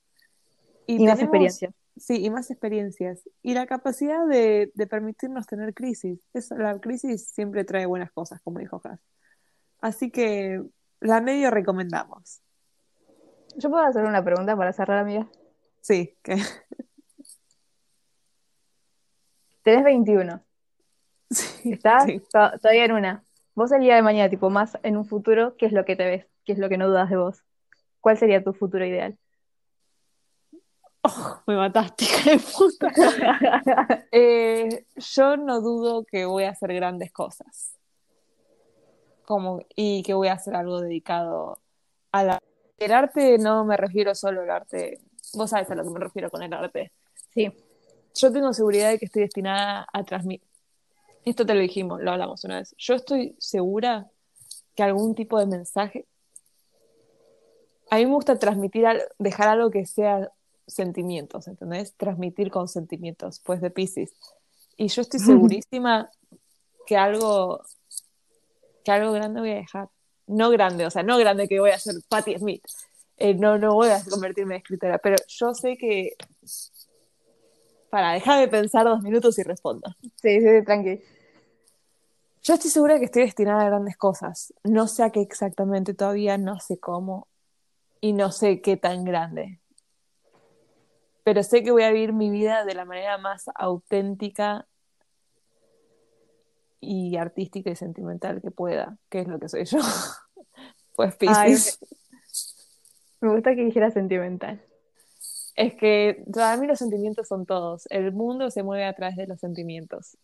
Y, más tenemos- experiencia. Sí, y más experiencias. Y la capacidad de, de permitirnos tener crisis. Es, la crisis siempre trae buenas cosas, como dijo Has. Así que la medio recomendamos. Yo puedo hacer una pregunta para cerrar, amiga. Sí, que Tenés 21. sí, Estás sí. todavía en una. Vos el día de mañana, tipo, más en un futuro, ¿qué es lo que te ves? ¿Qué es lo que no dudas de vos? ¿Cuál sería tu futuro ideal? Oh, me mataste, hija de puta. Eh, yo no dudo que voy a hacer grandes cosas. Como, y que voy a hacer algo dedicado a la... El arte no me refiero solo al arte. Vos sabés a lo que me refiero con el arte. Sí. Yo tengo seguridad de que estoy destinada a transmitir. Esto te lo dijimos, lo hablamos una vez. Yo estoy segura que algún tipo de mensaje. A mí me gusta transmitir, al- dejar algo que sea sentimientos, ¿entendés? Transmitir con sentimientos, pues de Pisces. Y yo estoy segurísima que algo, que algo grande voy a dejar. No grande, o sea, no grande que voy a ser Patti Smith. Eh, no, no voy a convertirme en escritora, pero yo sé que. Para, déjame pensar dos minutos y respondo. Sí, sí, tranqui. Yo estoy segura que estoy destinada a grandes cosas. No sé a qué exactamente todavía, no sé cómo y no sé qué tan grande. Pero sé que voy a vivir mi vida de la manera más auténtica y artística y sentimental que pueda, que es lo que soy yo. Pues Ay, Piscis. Me gusta que dijera sentimental. Es que para mí los sentimientos son todos. El mundo se mueve a través de los sentimientos.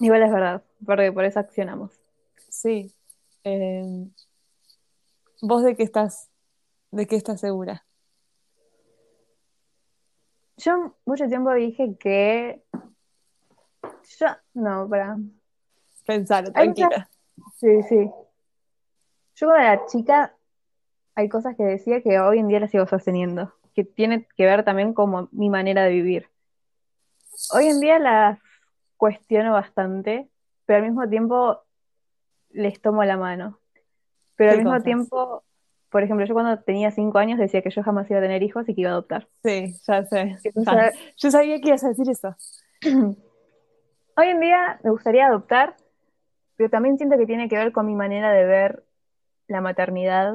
Igual es verdad, porque por eso accionamos. Sí. Eh, ¿Vos de qué estás, de qué estás segura? Yo mucho tiempo dije que. Yo. No, para. Muchas- tranquila. Sí, sí. Yo cuando era chica, hay cosas que decía que hoy en día las sigo sosteniendo, que tiene que ver también con mi manera de vivir. Hoy en día las cuestiono bastante, pero al mismo tiempo les tomo la mano. Pero al ¿Qué mismo cosas? tiempo, por ejemplo, yo cuando tenía cinco años decía que yo jamás iba a tener hijos y que iba a adoptar. Sí, ya sé. Yo sabía que ibas a decir eso. Hoy en día me gustaría adoptar, pero también siento que tiene que ver con mi manera de ver la maternidad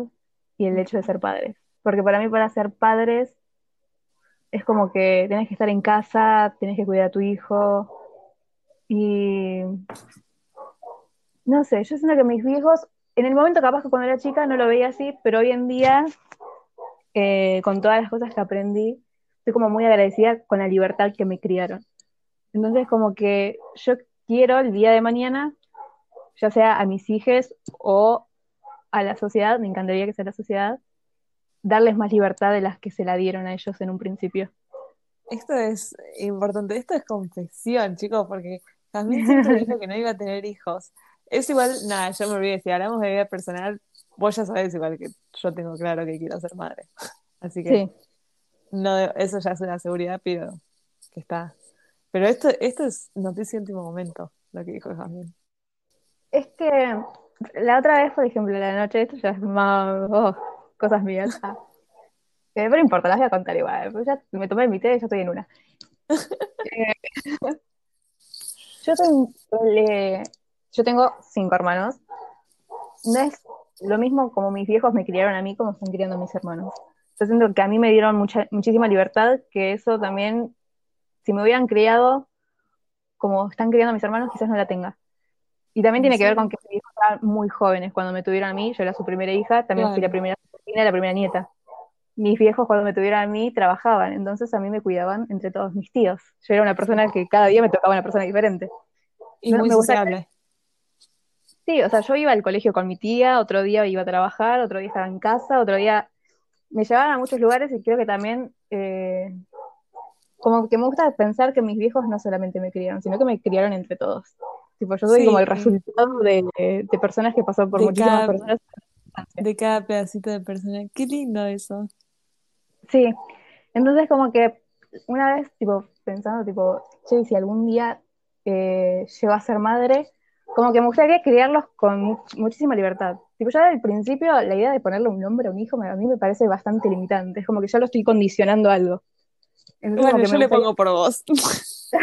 y el hecho de ser padres. Porque para mí, para ser padres, es como que tenés que estar en casa, tenés que cuidar a tu hijo. Y no sé, yo siento que mis viejos, en el momento capaz que cuando era chica no lo veía así, pero hoy en día, eh, con todas las cosas que aprendí, estoy como muy agradecida con la libertad que me criaron. Entonces, como que yo quiero el día de mañana, ya sea a mis hijos o a la sociedad, me encantaría que sea la sociedad, darles más libertad de las que se la dieron a ellos en un principio. Esto es importante, esto es confesión, chicos, porque también siempre dijo que no iba a tener hijos. Es igual, nada, yo me olvidé, si hablamos de vida personal, vos ya sabés igual que yo tengo claro que quiero ser madre. Así que Sí, no, eso ya es una seguridad, pero que está. Pero esto, esto es noticia último momento, lo que dijo Jasmine. es que la otra vez, por ejemplo, la noche, esto ya es más oh, cosas mías. Eh, pero no importa, las voy a contar igual. pues ya me tomé mi té y ya estoy en una. Eh, yo, tengo, le- yo tengo cinco hermanos. No es lo mismo como mis viejos me criaron a mí como están criando a mis hermanos. Yo siento que a mí me dieron mucha, muchísima libertad, que eso también, si me hubieran criado como están criando a mis hermanos, quizás no la tenga. Y también tiene que ver con que mis viejos estaban muy jóvenes cuando me tuvieron a mí, yo era su primera hija, también fui la Claro. primera sobrina, la primera nieta. Mis viejos cuando me tuvieron a mí trabajaban, entonces a mí me cuidaban entre todos mis tíos. Yo era una persona que cada día me tocaba una persona diferente. Y No, muy me gusta- sociable. Sí, o sea, yo iba al colegio con mi tía, otro día iba a trabajar, otro día estaba en casa, otro día me llevaban a muchos lugares y creo que también, eh, como que me gusta pensar que mis viejos no solamente me criaron, sino que me criaron entre todos. Tipo, yo soy Sí, como el resultado de, de personas que pasó por muchísimas cada- personas. De cada pedacito de persona. Qué lindo eso. Sí, entonces como que una vez, tipo, pensando, tipo, che, si algún día eh, llego a ser madre, como que me gustaría criarlos con mu- muchísima libertad. Tipo, ya del principio, la idea de ponerle un nombre a un hijo a mí me parece bastante limitante. Es como que ya lo estoy condicionando a algo. Entonces, Bueno, yo le pongo por vos.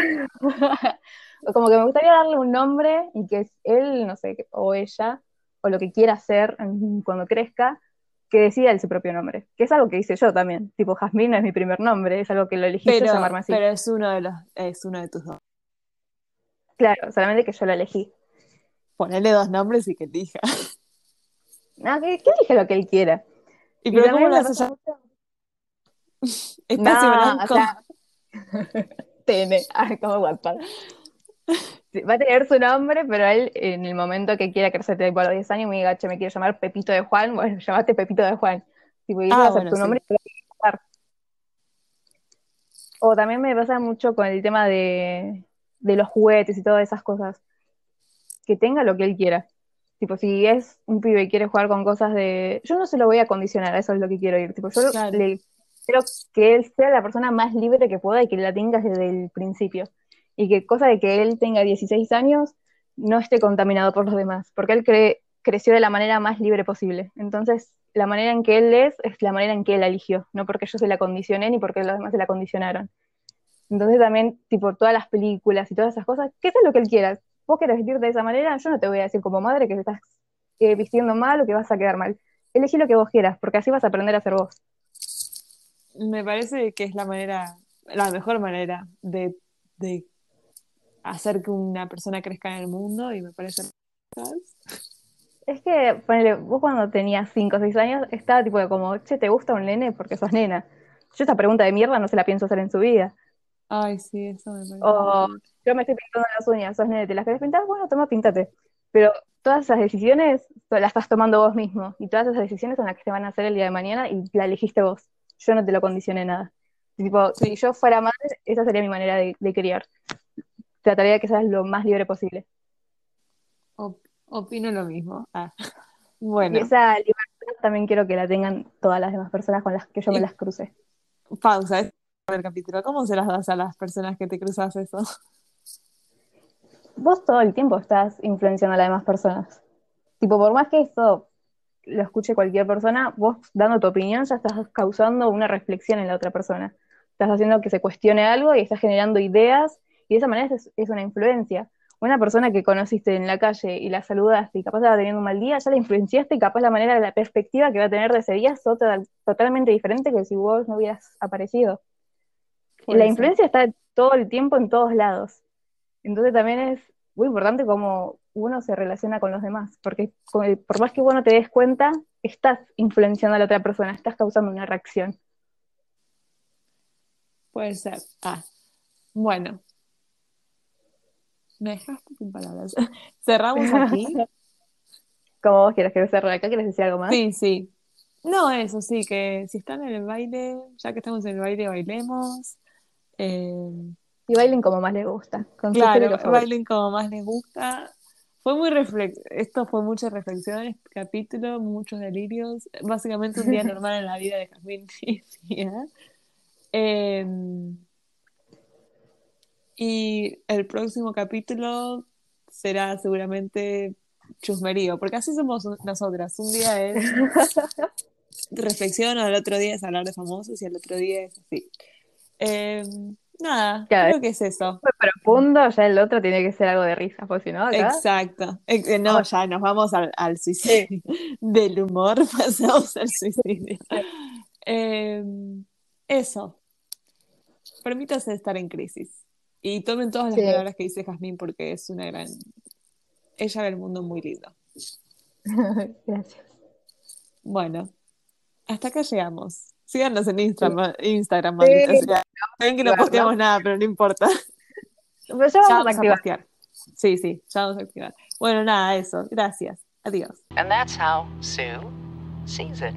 como que me gustaría darle un nombre y que él, no sé, o ella, o lo que quiera hacer cuando crezca, que decida él su propio nombre. Que es algo que hice yo también. Tipo, Jazmín no es mi primer nombre, es algo que lo elegí yo llamarme así. pero es uno de los, es uno de tus dos. Claro, solamente que yo lo elegí. Ponerle dos nombres y que elija. No, que, que elige lo que él quiera. ¿Y Y pero cómo lo haces Espacio No, blanco. o sea, TN, ay, como WhatsApp. Sí, Va a tener su nombre, pero él en el momento que quiera crecer, tipo a los 10 años, me diga, che, me quiero llamar Pepito de Juan, bueno, llamate Pepito de Juan. Tipo, y ese Ah, va a ser bueno, tu sí. nombre y te. O también me pasa mucho con el tema de, de los juguetes y todas esas cosas. Que tenga lo que él quiera. Tipo, si es un pibe y quiere jugar con cosas de... Yo no se lo voy a condicionar, a eso es lo que quiero ir. Tipo, yo Claro. le quiero que él sea la persona más libre que pueda y que la tenga desde el principio. Y que cosa de que él tenga 16 años no esté contaminado por los demás, porque él cre- creció de la manera más libre posible. Entonces, la manera en que él es es la manera en que él eligió, no porque yo se la condicioné ni porque los demás se la condicionaron. Entonces también, tipo, todas las películas y todas esas cosas, que sea lo que él quiera. Vos querés vestir de esa manera, yo no te voy a decir como madre que te estás eh, vistiendo mal o que vas a quedar mal. Elegí lo que vos quieras, porque así vas a aprender a ser vos. Me parece que es la manera, la mejor manera de, de hacer que una persona crezca en el mundo y me parece... Es que, ponele, vos cuando tenías 5 o 6 años, estaba tipo de como, che, ¿te gusta un nene? Porque sos nena. Yo esa pregunta de mierda no se la pienso hacer en su vida. Ay, sí, eso me parece. O yo me estoy pintando las uñas, sos nene, ¿te las querés pintar? Bueno, toma, pintate. Pero todas esas decisiones las estás tomando vos mismo. Y todas esas decisiones son las que te van a hacer el día de mañana y la elegiste vos. Yo no te lo condicioné nada. Tipo, Sí. si yo fuera madre, esa sería mi manera de, de criar. Trataría de que seas lo más libre posible. Op- opino lo mismo. Ah. Y Bueno, esa libertad también quiero que la tengan todas las demás personas con las que yo me Y- las cruce. pausa. El capítulo. ¿Cómo se las das a las personas que te cruzas eso? Vos todo el tiempo estás influenciando a las demás personas. Tipo, por más que esto lo escuche cualquier persona, vos dando tu opinión ya estás causando una reflexión en la otra persona. Estás haciendo que se cuestione algo y estás generando ideas y de esa manera es, es una influencia. Una persona que conociste en la calle y la saludaste y capaz estaba teniendo un mal día, ya la influenciaste y capaz la manera, la perspectiva que va a tener de ese día es otra, totalmente diferente que si vos no hubieras aparecido. La influencia está todo el tiempo en todos lados. Entonces también es muy importante cómo uno se relaciona con los demás, porque por más que vos no te des cuenta, estás influenciando a la otra persona, estás causando una reacción. Puede ser. Ah, bueno. Me dejaste sin palabras. Cerramos aquí. Como vos quieras que cerrar acá, ¿quieres decir algo más? Sí, sí. No, eso sí, que si están en el baile, ya que estamos en el baile, bailemos. Eh, Y bailen como más les gusta, claro, bailen como más les gusta. Fue muy reflex, esto fue muchas reflexiones, capítulo, muchos delirios. Básicamente un día normal en la vida de Sia. Eh, y el próximo capítulo será seguramente chusmerío, porque así somos nosotras. Un día es reflexión, al otro día es hablar de famosos y al otro día es así. Eh, nada, Claro. creo que es eso. Fue profundo, ya el otro tiene que ser algo de risa, porque si no, acá. Exacto. Ex- eh, No, ya nos vamos al, al suicidio. Del humor pasamos al suicidio. Eh, eso. Permítase estar en crisis. Y tomen todas las Sí. palabras que dice Jazmín porque es una gran... Ella ve el mundo muy lindo. Gracias. Bueno, hasta acá llegamos. Síganos en Instagram, Instagram sea. Saben que no posteamos nada, pero no importa. Pero ya Ya vamos a vamos a activar. postear. Sí, sí, ya vamos a activar. Bueno, nada, eso. Gracias. Adiós. And that's how Sue sees it.